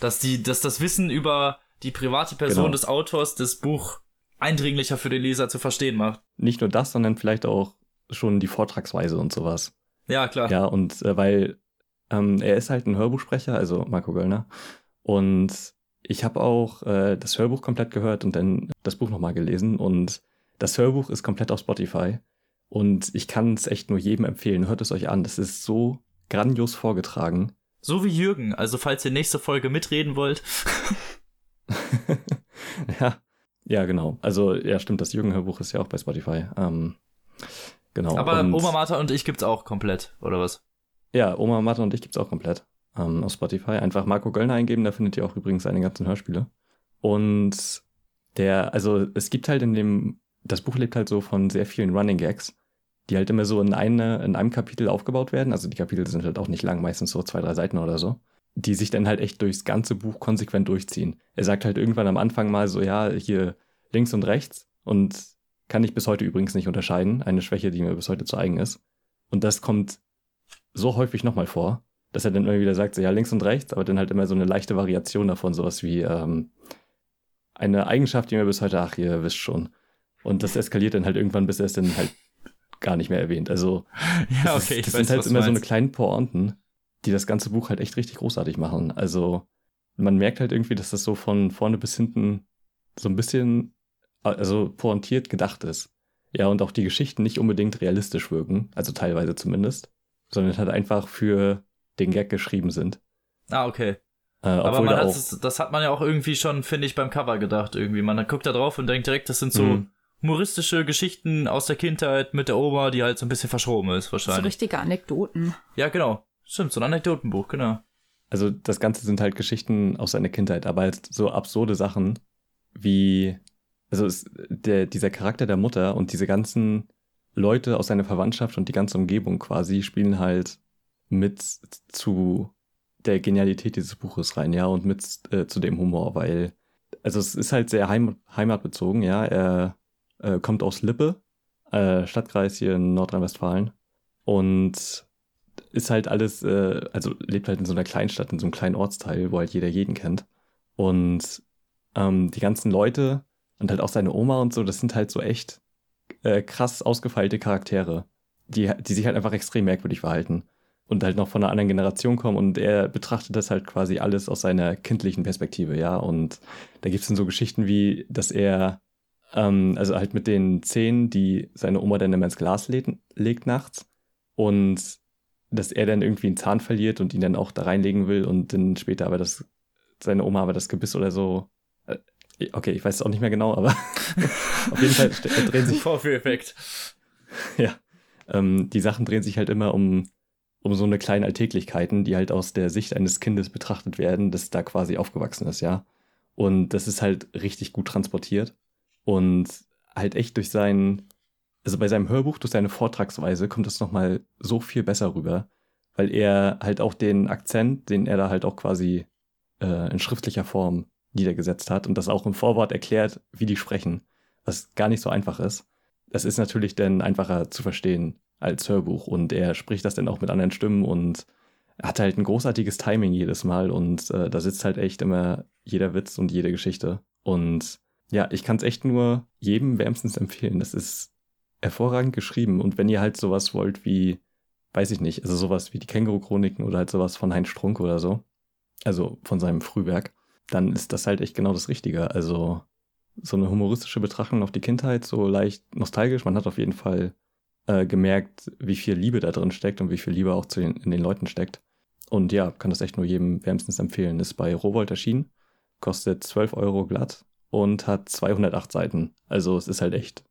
dass die, dass das Wissen über die private Person Genau. des Autors das Buch eindringlicher für den Leser zu verstehen macht. Nicht nur das, sondern vielleicht auch schon die Vortragsweise und sowas. Ja, klar. Ja, und äh, weil ähm, er ist halt ein Hörbuchsprecher, also Marco Göllner. Und ich habe auch äh, das Hörbuch komplett gehört und dann das Buch nochmal gelesen und das Hörbuch ist komplett auf Spotify und ich kann es echt nur jedem empfehlen. Hört es euch an. Das ist so grandios vorgetragen. So wie Jürgen. Also falls ihr nächste Folge mitreden wollt. [LAUGHS] ja, ja, genau. Also ja, stimmt. Das Jürgen-Hörbuch ist ja auch bei Spotify. Ähm, genau. Aber und, Oma Martha und ich gibt's auch komplett, oder was? Ja, Oma Martha und ich gibt's auch komplett ähm, auf Spotify. Einfach Marco Göllner eingeben, da findet ihr auch übrigens seine ganzen Hörspiele. Und der, also es gibt halt in dem, das Buch lebt halt so von sehr vielen Running Gags, die halt immer so in, eine, in einem Kapitel aufgebaut werden. Also die Kapitel sind halt auch nicht lang, meistens so zwei, drei Seiten oder so. Die sich dann halt echt durchs ganze Buch konsequent durchziehen. Er sagt halt irgendwann am Anfang mal so, ja, hier links und rechts und kann ich bis heute übrigens nicht unterscheiden. Eine Schwäche, die mir bis heute zu eigen ist. Und das kommt so häufig nochmal vor dass er dann immer wieder sagt, so ja, links und rechts, aber dann halt immer so eine leichte Variation davon, sowas wie ähm, eine Eigenschaft, die mir bis heute, ach, ihr wisst schon. Und das eskaliert dann halt irgendwann, bis er es dann halt gar nicht mehr erwähnt. Also, [LAUGHS] ja, okay, ist, das sind halt immer so eine kleinen Pointen, die das ganze Buch halt echt richtig großartig machen. Also, man merkt halt irgendwie, dass das so von vorne bis hinten so ein bisschen, also pointiert gedacht ist. Ja, und auch die Geschichten nicht unbedingt realistisch wirken, also teilweise zumindest, sondern halt einfach für den Gag geschrieben sind. Ah, okay. Äh, Aber man da hat es, das hat man ja auch irgendwie schon, finde ich, beim Cover gedacht irgendwie. Man guckt da drauf und denkt direkt, das sind so mhm. humoristische Geschichten aus der Kindheit mit der Oma, die halt so ein bisschen verschoben ist, wahrscheinlich. So richtige Anekdoten. Ja, genau. Stimmt, so ein Anekdotenbuch, genau. Also das Ganze sind halt Geschichten aus seiner Kindheit, aber halt so absurde Sachen wie, also es, der, dieser Charakter der Mutter und diese ganzen Leute aus seiner Verwandtschaft und die ganze Umgebung quasi spielen halt mit zu der Genialität dieses Buches rein, ja, und mit äh, zu dem Humor, weil, also es ist halt sehr heim, heimatbezogen, ja. Er äh, kommt aus Lippe, äh, Stadtkreis hier in Nordrhein-Westfalen und ist halt alles, äh, also lebt halt in so einer Kleinstadt, in so einem kleinen Ortsteil, wo halt jeder jeden kennt. Und ähm, die ganzen Leute und halt auch seine Oma und so, das sind halt so echt äh, krass ausgefeilte Charaktere, die, die sich halt einfach extrem merkwürdig verhalten und halt noch von einer anderen Generation kommen und er betrachtet das halt quasi alles aus seiner kindlichen Perspektive, ja. Und da gibt es dann so Geschichten wie, dass er, ähm, also halt mit den Zähnen, die seine Oma dann immer ins Glas legt, legt nachts und dass er dann irgendwie einen Zahn verliert und ihn dann auch da reinlegen will und dann später aber das, seine Oma aber das Gebiss oder so. Äh, okay, ich weiß es auch nicht mehr genau, aber [LAUGHS] auf jeden Fall drehen sich. Vorführeffekt. [LAUGHS] Ja. Ähm, die Sachen drehen sich halt immer um um so eine kleine Alltäglichkeiten, die halt aus der Sicht eines Kindes betrachtet werden, das da quasi aufgewachsen ist, ja. Und das ist halt richtig gut transportiert und halt echt durch seinen, also bei seinem Hörbuch, durch seine Vortragsweise kommt das nochmal so viel besser rüber, weil er halt auch den Akzent, den er da halt auch quasi äh, in schriftlicher Form niedergesetzt hat und das auch im Vorwort erklärt, wie die sprechen, was gar nicht so einfach ist. Das ist natürlich dann einfacher zu verstehen, als Hörbuch und er spricht das dann auch mit anderen Stimmen und hat halt ein großartiges Timing jedes Mal und äh, da sitzt halt echt immer jeder Witz und jede Geschichte und ja, ich kann es echt nur jedem wärmstens empfehlen. Das ist hervorragend geschrieben und wenn ihr halt sowas wollt wie, weiß ich nicht, also sowas wie die Känguru-Chroniken oder halt sowas von Heinz Strunk oder so, also von seinem Frühwerk, dann ist das halt echt genau das Richtige. Also so eine humoristische Betrachtung auf die Kindheit, so leicht nostalgisch. Man hat auf jeden Fall äh, gemerkt, wie viel Liebe da drin steckt und wie viel Liebe auch zu den, in den Leuten steckt. Und ja, kann das echt nur jedem wärmstens empfehlen. Ist bei Rowold erschienen, kostet 12 Euro glatt und hat 208 Seiten. Also es ist halt echt.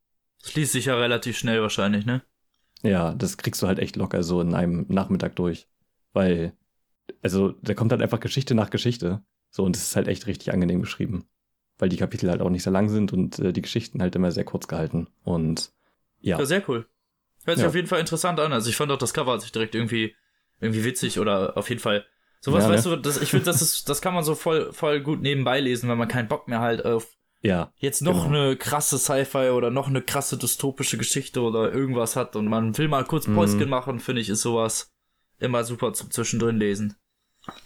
Schließt sich ja relativ schnell wahrscheinlich, ne? Ja, das kriegst du halt echt locker so in einem Nachmittag durch. Weil, also da kommt halt einfach Geschichte nach Geschichte. So, und es ist halt echt richtig angenehm geschrieben. Weil die Kapitel halt auch nicht so lang sind und äh, die Geschichten halt immer sehr kurz gehalten. Und ja. Ja, sehr cool. Hört sich ja. auf jeden Fall interessant an. Also ich fand auch das Cover hat sich direkt irgendwie, irgendwie witzig oder auf jeden Fall. Sowas, ja, weißt ne? du, das, ich finde, das ist, das kann man so voll, voll gut nebenbei lesen, wenn man keinen Bock mehr halt auf ja, jetzt noch genau. eine krasse Sci-Fi oder noch eine krasse dystopische Geschichte oder irgendwas hat und man will mal kurz mhm. Päuschen mhm. machen, finde ich, ist sowas immer super zum Zwischendrin lesen.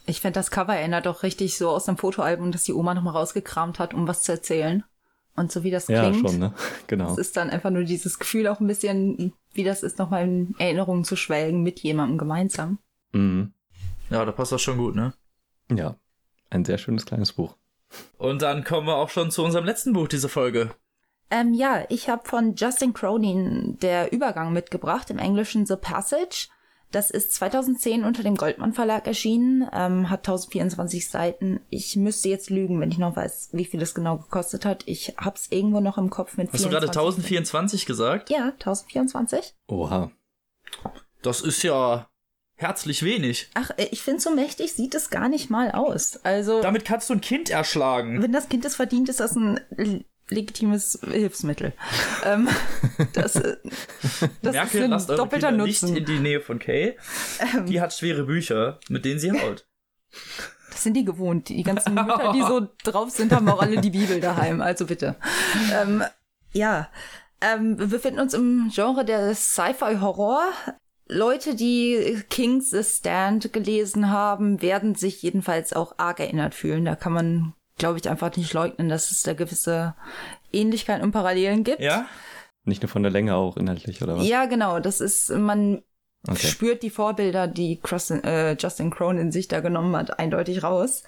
Ich finde, das Cover erinnert doch richtig so aus dem Fotoalbum, das die Oma nochmal rausgekramt hat, um was zu erzählen. Und so wie das klingt. Ja, schon, ne? [LAUGHS] Genau. Es ist dann einfach nur dieses Gefühl auch ein bisschen, wie das ist, nochmal in Erinnerungen zu schwelgen mit jemandem gemeinsam. Mhm. Ja, da passt das schon gut, ne? Ja. Ein sehr schönes kleines Buch. Und dann kommen wir auch schon zu unserem letzten Buch dieser Folge. Ähm, ja, ich habe von Justin Cronin der Übergang mitgebracht, im Englischen The Passage. Das ist 2010 unter dem Goldmann Verlag erschienen, ähm, hat 1024 Seiten. Ich müsste jetzt lügen, wenn ich noch weiß, wie viel es genau gekostet hat. Ich hab's irgendwo noch im Kopf mit Hast du gerade 1024 gesagt? Ja, 1024. Oha. Das ist ja herzlich wenig. Ach, äh, ich finde, so mächtig sieht es gar nicht mal aus. Also, Damit kannst du ein Kind erschlagen. wenn das Kind es verdient, ist das ein legitimes Hilfsmittel. [LAUGHS] ähm, das äh, das Merke, ist ein doppelter Kinder Nutzen. Ähm. nicht in die Nähe von Kay. Die hat schwere Bücher, mit denen sie haut. Das sind die gewohnt. Die ganzen Mütter, die so [LAUGHS] drauf sind, haben auch alle die Bibel daheim. Also bitte. Ähm, ja, ähm, wir befinden uns im Genre der Sci-Fi-Horror. Leute, die King's The Stand gelesen haben, werden sich jedenfalls auch arg erinnert fühlen. Da kann man, glaube ich, einfach nicht leugnen, dass es da gewisse Ähnlichkeiten und Parallelen gibt. Ja? Nicht nur von der Länge, auch inhaltlich, oder was? Ja, genau. Das ist, man Okay. spürt die Vorbilder, die Crossen, äh, Justin Cronin sich da genommen hat, eindeutig raus.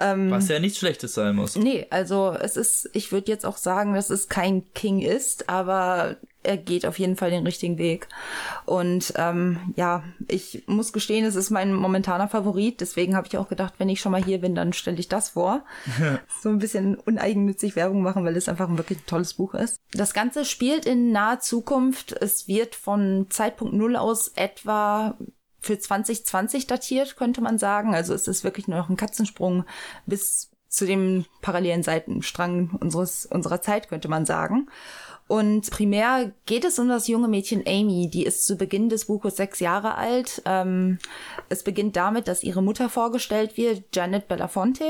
Ähm, Was ja nichts Schlechtes sein muss. Nee, also es ist, ich würde jetzt auch sagen, dass es kein King ist, aber er geht auf jeden Fall den richtigen Weg. Und ähm, ja, ich muss gestehen, es ist mein momentaner Favorit. Deswegen habe ich auch gedacht, wenn ich schon mal hier bin, dann stelle ich das vor. [LAUGHS] so ein bisschen uneigennützig Werbung machen, weil es einfach ein wirklich tolles Buch ist. Das Ganze spielt in naher Zukunft. Es wird von Zeitpunkt Null aus etwa für 2020 datiert, könnte man sagen. Also es ist wirklich nur noch ein Katzensprung bis zu dem parallelen Seitenstrang unseres, unserer Zeit, könnte man sagen. Und primär geht es um das junge Mädchen Amy, die ist zu Beginn des Buches sechs Jahre alt. Ähm, es beginnt damit, dass ihre Mutter vorgestellt wird, Janet Belafonte,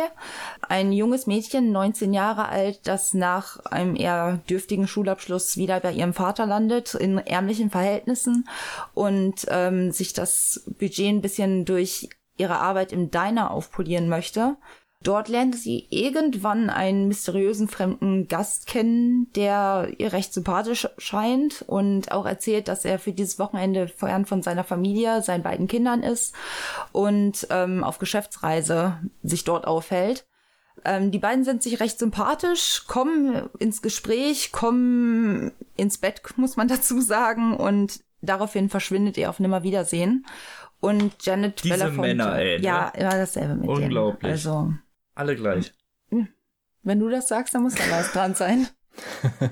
ein junges Mädchen, 19 Jahre alt, das nach einem eher dürftigen Schulabschluss wieder bei ihrem Vater landet, in ärmlichen Verhältnissen und ähm, sich das Budget ein bisschen durch ihre Arbeit im Diner aufpolieren möchte. Dort lernt sie irgendwann einen mysteriösen fremden Gast kennen, der ihr recht sympathisch scheint und auch erzählt, dass er für dieses Wochenende fern von seiner Familie, seinen beiden Kindern ist und ähm, auf Geschäftsreise sich dort aufhält. Ähm, die beiden sind sich recht sympathisch, kommen ins Gespräch, kommen ins Bett, muss man [LAUGHS] dazu sagen, und daraufhin verschwindet er auf Nimmerwiedersehen. Und Janet Diese Belafonte, Männer, ey, ne? ja, immer dasselbe mit denen. Unglaublich. Also, Alle gleich. wenn du das sagst, dann muss da was dran sein. [LAUGHS]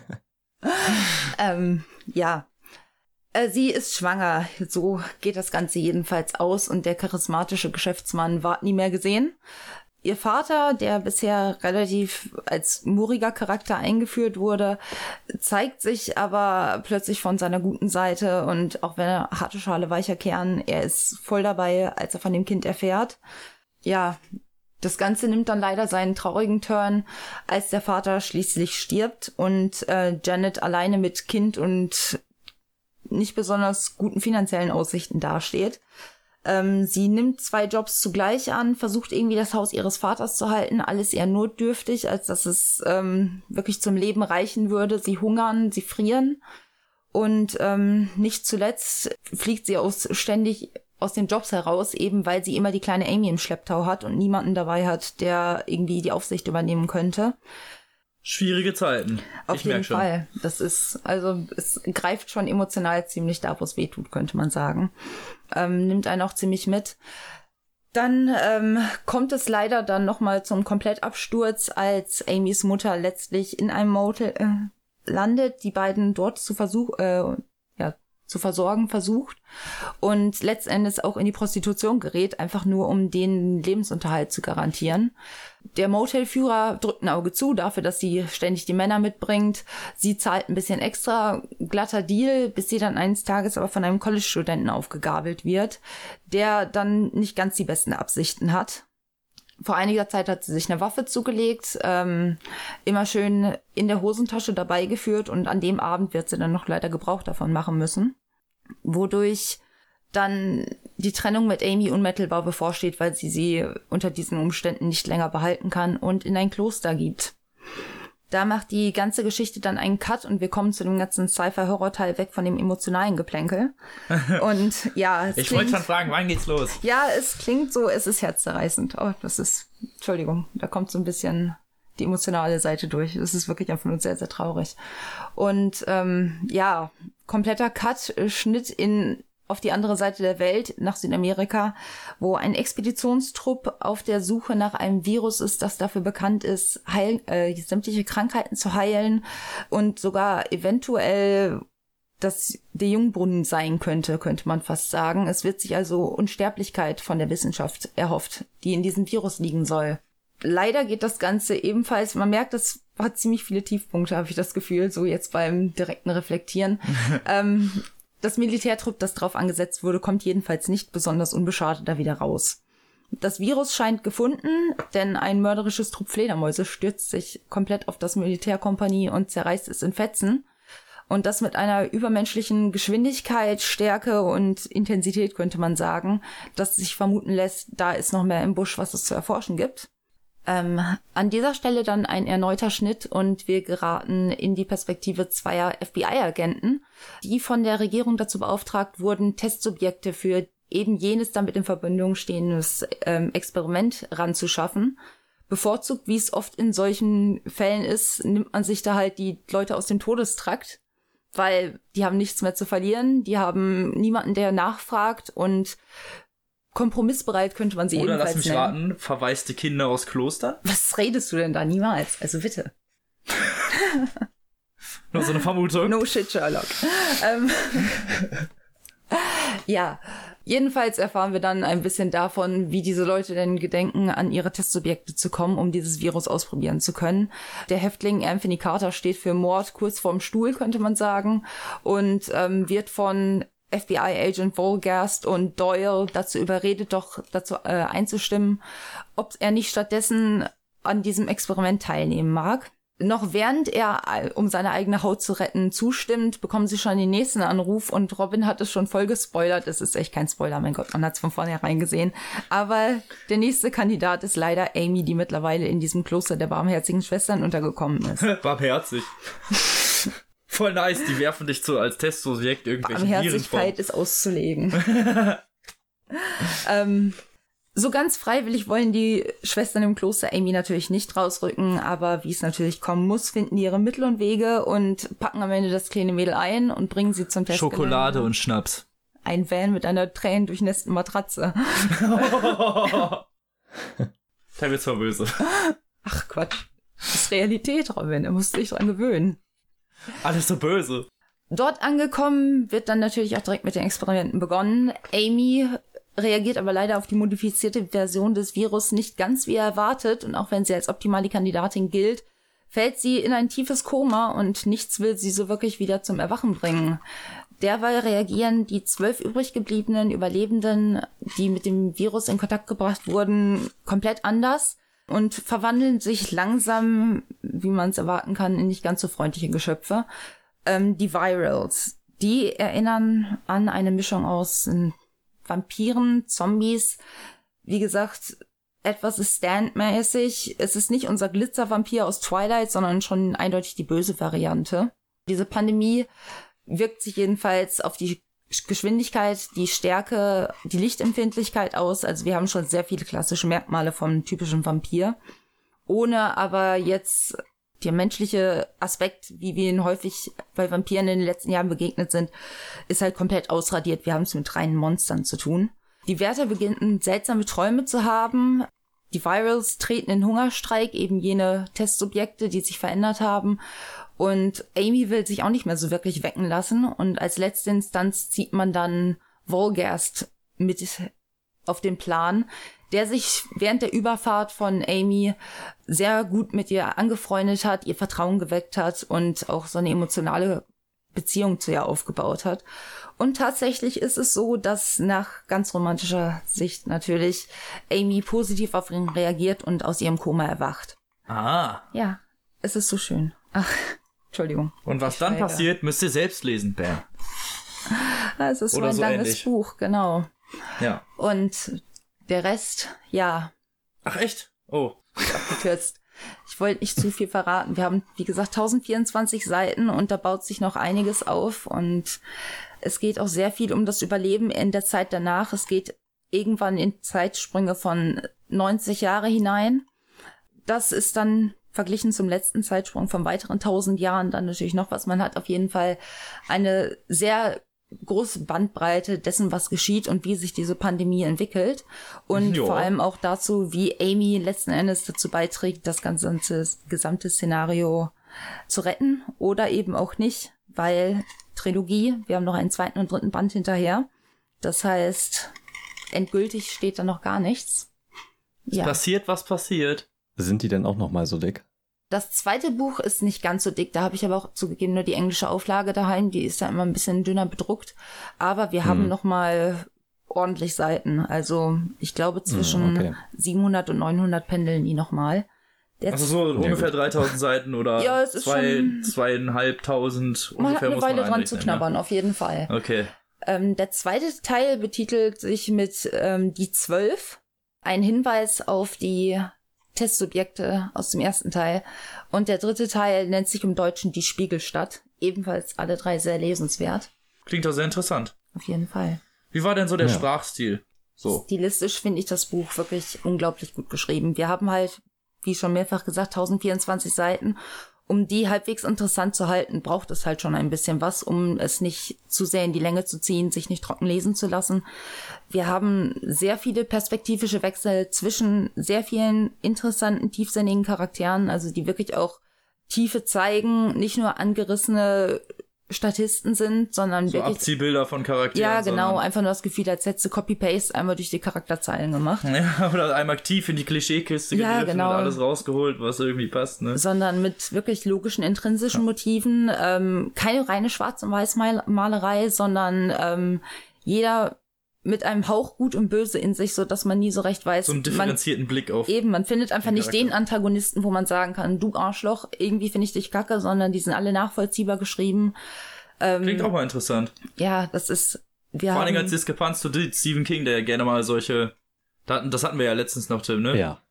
[LAUGHS] ähm, ja. Äh, Sie ist schwanger. So geht das Ganze jedenfalls aus und der charismatische Geschäftsmann ward nie mehr gesehen. Ihr Vater, der bisher relativ als muriger Charakter eingeführt wurde, zeigt sich aber plötzlich von seiner guten Seite und auch wenn er harte Schale weicher Kern, er ist voll dabei, als er von dem Kind erfährt. Ja, das Ganze nimmt dann leider seinen traurigen Turn, als der Vater schließlich stirbt und äh, Janet alleine mit Kind und nicht besonders guten finanziellen Aussichten dasteht. Ähm, sie nimmt zwei Jobs zugleich an, versucht irgendwie das Haus ihres Vaters zu halten, alles eher notdürftig, als dass es ähm, wirklich zum Leben reichen würde. Sie hungern, sie frieren und ähm, nicht zuletzt fliegt sie aus ständig aus den Jobs heraus, eben weil sie immer die kleine Amy im Schlepptau hat und niemanden dabei hat, der irgendwie die Aufsicht übernehmen könnte. Schwierige Zeiten. Auf ich jeden merk schon. Fall. Das ist, also es greift schon emotional ziemlich da, wo es weh tut, könnte man sagen. Ähm, nimmt einen auch ziemlich mit. Dann ähm, kommt es leider dann nochmal zum Komplettabsturz, als Amys Mutter letztlich in einem Motel äh, landet, die beiden dort zu versuchen, äh, zu versorgen versucht und letztendlich auch in die Prostitution gerät, einfach nur um den Lebensunterhalt zu garantieren. Der Motelführer drückt ein Auge zu dafür, dass sie ständig die Männer mitbringt. Sie zahlt ein bisschen extra, glatter Deal, bis sie dann eines Tages aber von einem College-Studenten aufgegabelt wird, der dann nicht ganz die besten Absichten hat. Vor einiger Zeit hat sie sich eine Waffe zugelegt, ähm, immer schön in der Hosentasche dabei geführt und an dem Abend wird sie dann noch leider Gebrauch davon machen müssen. Wodurch dann die Trennung mit Amy unmittelbar bevorsteht, weil sie sie unter diesen Umständen nicht länger behalten kann und in ein Kloster gibt. Da macht die ganze Geschichte dann einen Cut und wir kommen zu dem ganzen Sci-Fi-Horror-Teil weg von dem emotionalen Geplänkel. [LAUGHS] Und ja, es Ich wollte schon fragen, wann geht's los? ja, es klingt so, es ist herzzerreißend. Oh, das ist, Entschuldigung, da kommt so ein bisschen die emotionale Seite durch. Das ist wirklich einfach nur sehr, sehr traurig. Und ähm, ja, kompletter Cut, äh, Schnitt in auf die andere Seite der Welt, nach Südamerika, wo ein Expeditionstrupp auf der Suche nach einem Virus ist, das dafür bekannt ist, heil, äh, sämtliche Krankheiten zu heilen und sogar eventuell das der Jungbrunnen sein könnte, könnte man fast sagen. Es wird sich also Unsterblichkeit von der Wissenschaft erhofft, die in diesem Virus liegen soll. Leider geht das Ganze ebenfalls, man merkt, das hat ziemlich viele Tiefpunkte, habe ich das Gefühl, so jetzt beim direkten Reflektieren. [LAUGHS] ähm, das Militärtrupp, das drauf angesetzt wurde, kommt jedenfalls nicht besonders unbeschadet da wieder raus. Das Virus scheint gefunden, denn ein mörderisches Trupp Fledermäuse stürzt sich komplett auf das Militärkompanie und zerreißt es in Fetzen. Und das mit einer übermenschlichen Geschwindigkeit, Stärke und Intensität, könnte man sagen, dass sich vermuten lässt, da ist noch mehr im Busch, was es zu erforschen gibt. Ähm, an dieser Stelle dann ein erneuter Schnitt und wir geraten in die Perspektive zweier FBI-Agenten, die von der Regierung dazu beauftragt wurden, Testsubjekte für eben jenes damit in Verbindung stehendes ähm, Experiment ranzuschaffen. Bevorzugt, wie es oft in solchen Fällen ist, nimmt man sich da halt die Leute aus dem Todestrakt, weil die haben nichts mehr zu verlieren, die haben niemanden, der nachfragt und kompromissbereit könnte man sie Oder ebenfalls lass mich nennen. raten, verwaiste Kinder aus Kloster? Was redest du denn da niemals? Also bitte. [LAUGHS] Nur so eine Vermutung. No shit, Sherlock. ähm, [LAUGHS] ja, jedenfalls erfahren wir dann ein bisschen davon, wie diese Leute denn gedenken, an ihre Testsubjekte zu kommen, um dieses Virus ausprobieren zu können. Der Häftling Anthony Carter steht für Mord kurz vorm Stuhl, könnte man sagen, und ähm, wird von FBI-Agent Volgast und Doyle dazu überredet, doch dazu äh, einzustimmen, ob er nicht stattdessen an diesem Experiment teilnehmen mag. Noch während er, äh, um seine eigene Haut zu retten, zustimmt, bekommen sie schon den nächsten Anruf und Robin hat es schon voll gespoilert. Es ist echt kein Spoiler, mein Gott, man hat es von vornherein gesehen. Aber der nächste Kandidat ist leider Amy, die mittlerweile in diesem Kloster der barmherzigen Schwestern untergekommen ist. [LAUGHS] Barmherzig. [LAUGHS] Voll nice, die werfen dich so als Testsubjekt irgendwelche. Barmherzigkeit ist auszulegen. [LAUGHS] ähm, so ganz freiwillig wollen die Schwestern im Kloster Amy natürlich nicht rausrücken, aber wie es natürlich kommen muss, finden die ihre Mittel und Wege und packen am Ende das kleine Mädel ein und bringen sie zum Test. Schokolade und Schnaps. Ein Van mit einer tränendurchnässten Matratze. Der wird's mal böse. Ach Quatsch. Das ist Realität, Robin. Da musst du dich dran gewöhnen. Alles so böse. Dort angekommen wird dann natürlich auch direkt mit den Experimenten begonnen. Amy reagiert aber leider auf die modifizierte Version des Virus nicht ganz wie erwartet und auch wenn sie als optimale Kandidatin gilt, fällt sie in ein tiefes Koma und nichts will sie so wirklich wieder zum Erwachen bringen. Derweil reagieren die zwölf übrig gebliebenen Überlebenden, die mit dem Virus in Kontakt gebracht wurden, komplett anders und verwandeln sich langsam, wie man es erwarten kann, in nicht ganz so freundliche Geschöpfe. Ähm, die Virals, die erinnern an eine Mischung aus äh, Vampiren, Zombies. Wie gesagt, etwas ist standmäßig. Es ist nicht unser Glitzervampir aus Twilight, sondern schon eindeutig die böse Variante. Diese Pandemie wirkt sich jedenfalls auf die Geschwindigkeit, die Stärke, die Lichtempfindlichkeit aus. Also wir haben schon sehr viele klassische Merkmale vom typischen Vampir. Ohne aber jetzt der menschliche Aspekt, wie wir ihn häufig bei Vampiren in den letzten Jahren begegnet sind, ist halt komplett ausradiert. Wir haben es mit reinen Monstern zu tun. Die Wärter beginnen seltsame Träume zu haben. Die Virals treten in Hungerstreik, eben jene Testsubjekte, die sich verändert haben. Und Amy will sich auch nicht mehr so wirklich wecken lassen. Und als letzte Instanz zieht man dann Volgast mit auf den Plan, der sich während der Überfahrt von Amy sehr gut mit ihr angefreundet hat, ihr Vertrauen geweckt hat und auch so eine emotionale Beziehung zu ihr aufgebaut hat. Und tatsächlich ist es so, dass nach ganz romantischer Sicht natürlich Amy positiv auf ihn reagiert und aus ihrem Koma erwacht. Ah. Ja, es ist so schön. Ach, [LAUGHS] Entschuldigung. Und was Ich dann schweige. passiert, müsst ihr selbst lesen. Ah, [LAUGHS] Es ist so Oder ein so langes ähnlich. Buch, genau. Ja. Und der Rest, ja, Ach echt? Oh. abgekürzt. Ich wollte nicht zu viel verraten. Wir haben, wie gesagt, 1024 Seiten und da baut sich noch einiges auf und es geht auch sehr viel um das Überleben in der Zeit danach. Es geht irgendwann in Zeitsprünge von 90 Jahre hinein. Das ist dann verglichen zum letzten Zeitsprung von weiteren tausend Jahren dann natürlich noch was. Man hat auf jeden Fall eine sehr große Bandbreite dessen, was geschieht und wie sich diese Pandemie entwickelt. Und Jo. vor allem auch dazu, wie Amy letzten Endes dazu beiträgt, das ganze gesamte Szenario zu retten oder eben auch nicht, weil Trilogie, wir haben noch einen zweiten und dritten Band hinterher. Das heißt, endgültig steht da noch gar nichts. Ja. Passiert, was passiert. Sind die denn auch noch mal so dick? Das zweite Buch ist nicht ganz so dick. Da habe ich aber auch zugegeben nur die englische Auflage daheim. Die ist da immer ein bisschen dünner bedruckt. Aber wir haben Hm. noch mal ordentlich Seiten. Also ich glaube zwischen okay. 700 und 900 pendeln die noch mal. Der Also so ungefähr gut. 3000 Seiten oder Ja, es ist zwei, schon- zweieinhalbtausend man hat ungefähr eine muss man Weile dran zu einrechnen, knabbern, auf jeden Fall. Ne? Okay. Ähm, der zweite Teil betitelt sich mit ähm, die Zwölf. Ein Hinweis auf die Testsubjekte aus dem ersten Teil. Und der dritte Teil nennt sich im Deutschen die Spiegelstadt. Ebenfalls alle drei sehr lesenswert. Klingt doch sehr interessant. Auf jeden Fall. Wie war denn so der Ja. Sprachstil? So. Stilistisch finde ich das Buch wirklich unglaublich gut geschrieben. Wir haben halt, wie schon mehrfach gesagt, 1024 Seiten. Um die halbwegs interessant zu halten, braucht es halt schon ein bisschen was, um es nicht zu sehr in die Länge zu ziehen, sich nicht trocken lesen zu lassen. Wir haben sehr viele perspektivische Wechsel zwischen sehr vielen interessanten, tiefsinnigen Charakteren, also die wirklich auch Tiefe zeigen, nicht nur angerissene Statisten sind, sondern So wirklich Abziehbilder von Charakteren. ja, genau. Einfach nur das Gefühl, als hättest du Copy-Paste einmal durch die Charakterzeilen gemacht. [LAUGHS] Ja, oder einmal tief in die Klischeekiste Ja, gegriffen genau. und alles rausgeholt, was irgendwie passt, ne? Sondern mit wirklich logischen, intrinsischen Motiven. Ähm, keine reine Schwarz- und Weiß-Malerei, sondern ähm, jeder mit einem Hauch Gut und Böse in sich, so dass man nie so recht weiß. So einen man, differenzierten Blick auf. eben, man findet einfach den nicht den. Antagonisten, wo man sagen kann, du Arschloch, irgendwie finde ich dich kacke, sondern die sind alle nachvollziehbar geschrieben. Ähm, Klingt auch mal interessant. ja, das ist. Wir Vor allem haben, als Diskrepanz zu Stephen King, der ja gerne mal solche, da hatten- das hatten wir ja letztens noch, Tim, ne? Ja.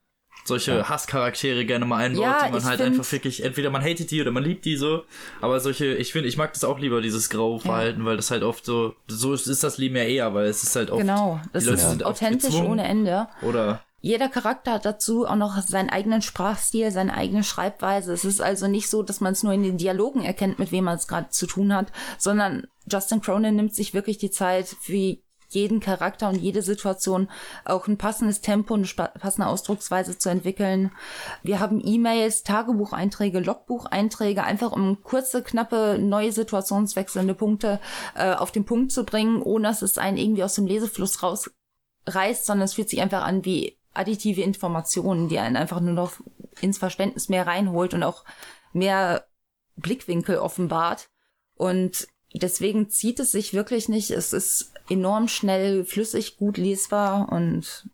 Solche Ja. Hasscharaktere gerne mal einbaut, Ja, die man halt einfach wirklich, entweder man hatet die oder man liebt die so, aber solche, ich finde, ich mag das auch lieber, dieses graue Verhalten, weil das halt oft so, so ist ist das Leben ja eher, weil es ist halt oft, Genau, das die Leute ist authentisch ohne Ende. oder, Jeder Charakter hat dazu auch noch seinen eigenen Sprachstil, seine eigene Schreibweise. Es ist also nicht so, dass man es nur in den Dialogen erkennt, mit wem man es gerade zu tun hat, sondern Justin Cronin nimmt sich wirklich die Zeit für jeden Charakter und jede Situation auch ein passendes Tempo, eine passende Ausdrucksweise zu entwickeln. Wir haben E-Mails, Tagebucheinträge, Logbucheinträge, einfach um kurze, knappe, neue situationswechselnde Punkte äh, auf den Punkt zu bringen, ohne dass es einen irgendwie aus dem Lesefluss rausreißt, sondern es fühlt sich einfach an wie additive Informationen, die einen einfach nur noch ins Verständnis mehr reinholt und auch mehr Blickwinkel offenbart. Und deswegen zieht es sich wirklich nicht. Es ist enorm schnell, flüssig, gut lesbar und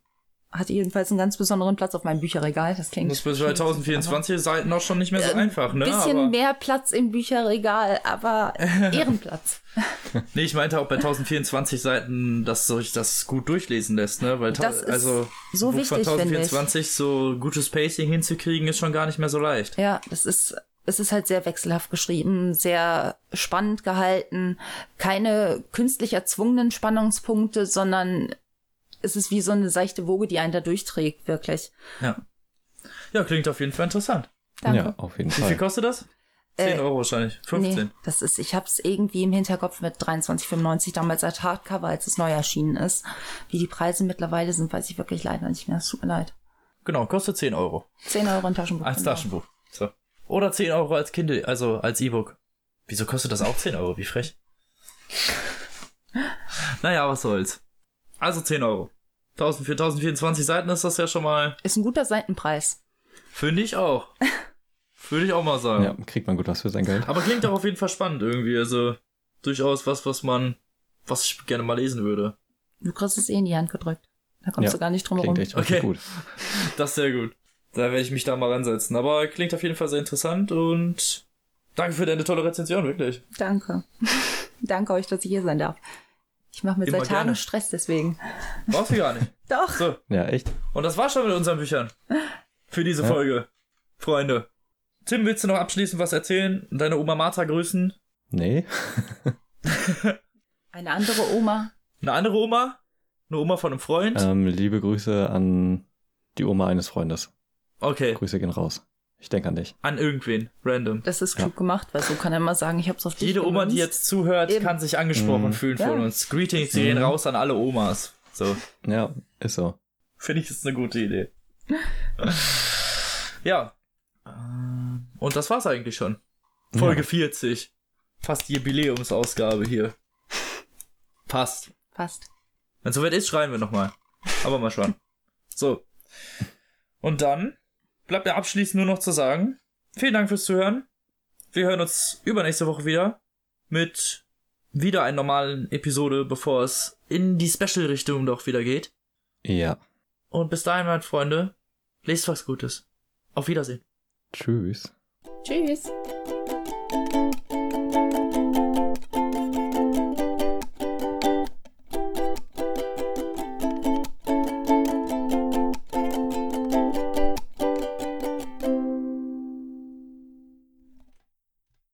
hat jedenfalls einen ganz besonderen Platz auf meinem Bücherregal. Das klingt. das ist bei 1024 Seiten auch schon nicht mehr so Ähm, einfach, ne? bisschen aber, mehr Platz im Bücherregal, aber [LAUGHS] Ehrenplatz. [LAUGHS] nee, ich meinte auch bei 1024 Seiten, dass sich das gut durchlesen lässt, ne? Weil, Das also, so ein wichtig, von finde ich. 1024 so gutes Pacing hinzukriegen, ist schon gar nicht mehr so leicht. Ja, das ist, es ist halt sehr wechselhaft geschrieben, sehr spannend gehalten, keine künstlich erzwungenen Spannungspunkte, sondern es ist wie so eine seichte Woge, die einen da durchträgt, wirklich. Ja. Ja, klingt auf jeden Fall interessant. Danke. Ja, auf jeden Wie viel Fall. kostet das? 10 Äh, Euro wahrscheinlich. 15. Nee, das ist, ich hab's irgendwie im Hinterkopf mit 23,95 damals als Hardcover, als es neu erschienen ist. Wie die Preise mittlerweile sind, weiß ich wirklich leider nicht mehr. Es tut mir leid. Genau, kostet 10 Euro. 10 Euro ein Taschenbuch. Als genau. Taschenbuch. So. Oder 10 Euro als Kindle, also als E-Book. Wieso kostet das auch 10 Euro? Wie frech. [LAUGHS] naja, was soll's. Also 10 Euro. 1000 für 1024 Seiten ist das ja schon mal, Ist ein guter Seitenpreis. finde ich auch. [LAUGHS] Würde ich auch mal sagen. Ja, kriegt man gut was für sein Geld. Aber klingt auch auf jeden Fall spannend irgendwie. Also durchaus was, was man, was ich gerne mal lesen würde. Du kriegst es eh in die Hand gedrückt. Da kommst Ja, du gar nicht drum Klingt herum. Okay. gut. Das ist sehr gut. Da werde ich mich da mal ransetzen. Aber klingt auf jeden Fall sehr interessant und danke für deine tolle Rezension, wirklich. Danke. [LAUGHS] Danke euch, dass ich hier sein darf. Ich mache mir Immer seit Tagen gerne. Stress deswegen. Brauchst du gar nicht. [LAUGHS] Doch. So. Ja, echt? Und das war's schon mit unseren Büchern. Für diese Ja. Folge. Freunde. Tim, willst du noch abschließend was erzählen? Deine Oma Martha grüßen? Nee. [LAUGHS] Eine andere Oma. Eine andere Oma? Eine Oma von einem Freund? Ähm, liebe Grüße an die Oma eines Freundes. Okay. Grüße gehen raus. Ich denke an dich. An irgendwen. Random. Das ist klug gemacht, weil so kann er immer sagen, ich hab's auf dich Jede Oma, die jetzt zuhört, Eben. kann sich angesprochen Mhm. fühlen Ja. von uns. Greetings, die gehen Mhm. raus an alle Omas. So. Ja, ist so. Finde ich, ist eine gute Idee. ja. Und das war's eigentlich schon. Folge Ja. 40. Fast die Jubiläumsausgabe hier. Passt. Passt. Wenn soweit ist, schreiben wir nochmal. Aber mal schauen. So. Und dann bleibt mir abschließend nur noch zu sagen, vielen Dank fürs Zuhören. Wir hören uns übernächste Woche wieder mit wieder einer normalen Episode, bevor es in die Special-Richtung doch wieder geht. Ja. Und bis dahin, meine Freunde, lest was Gutes. Auf Wiedersehen. Tschüss. Tschüss.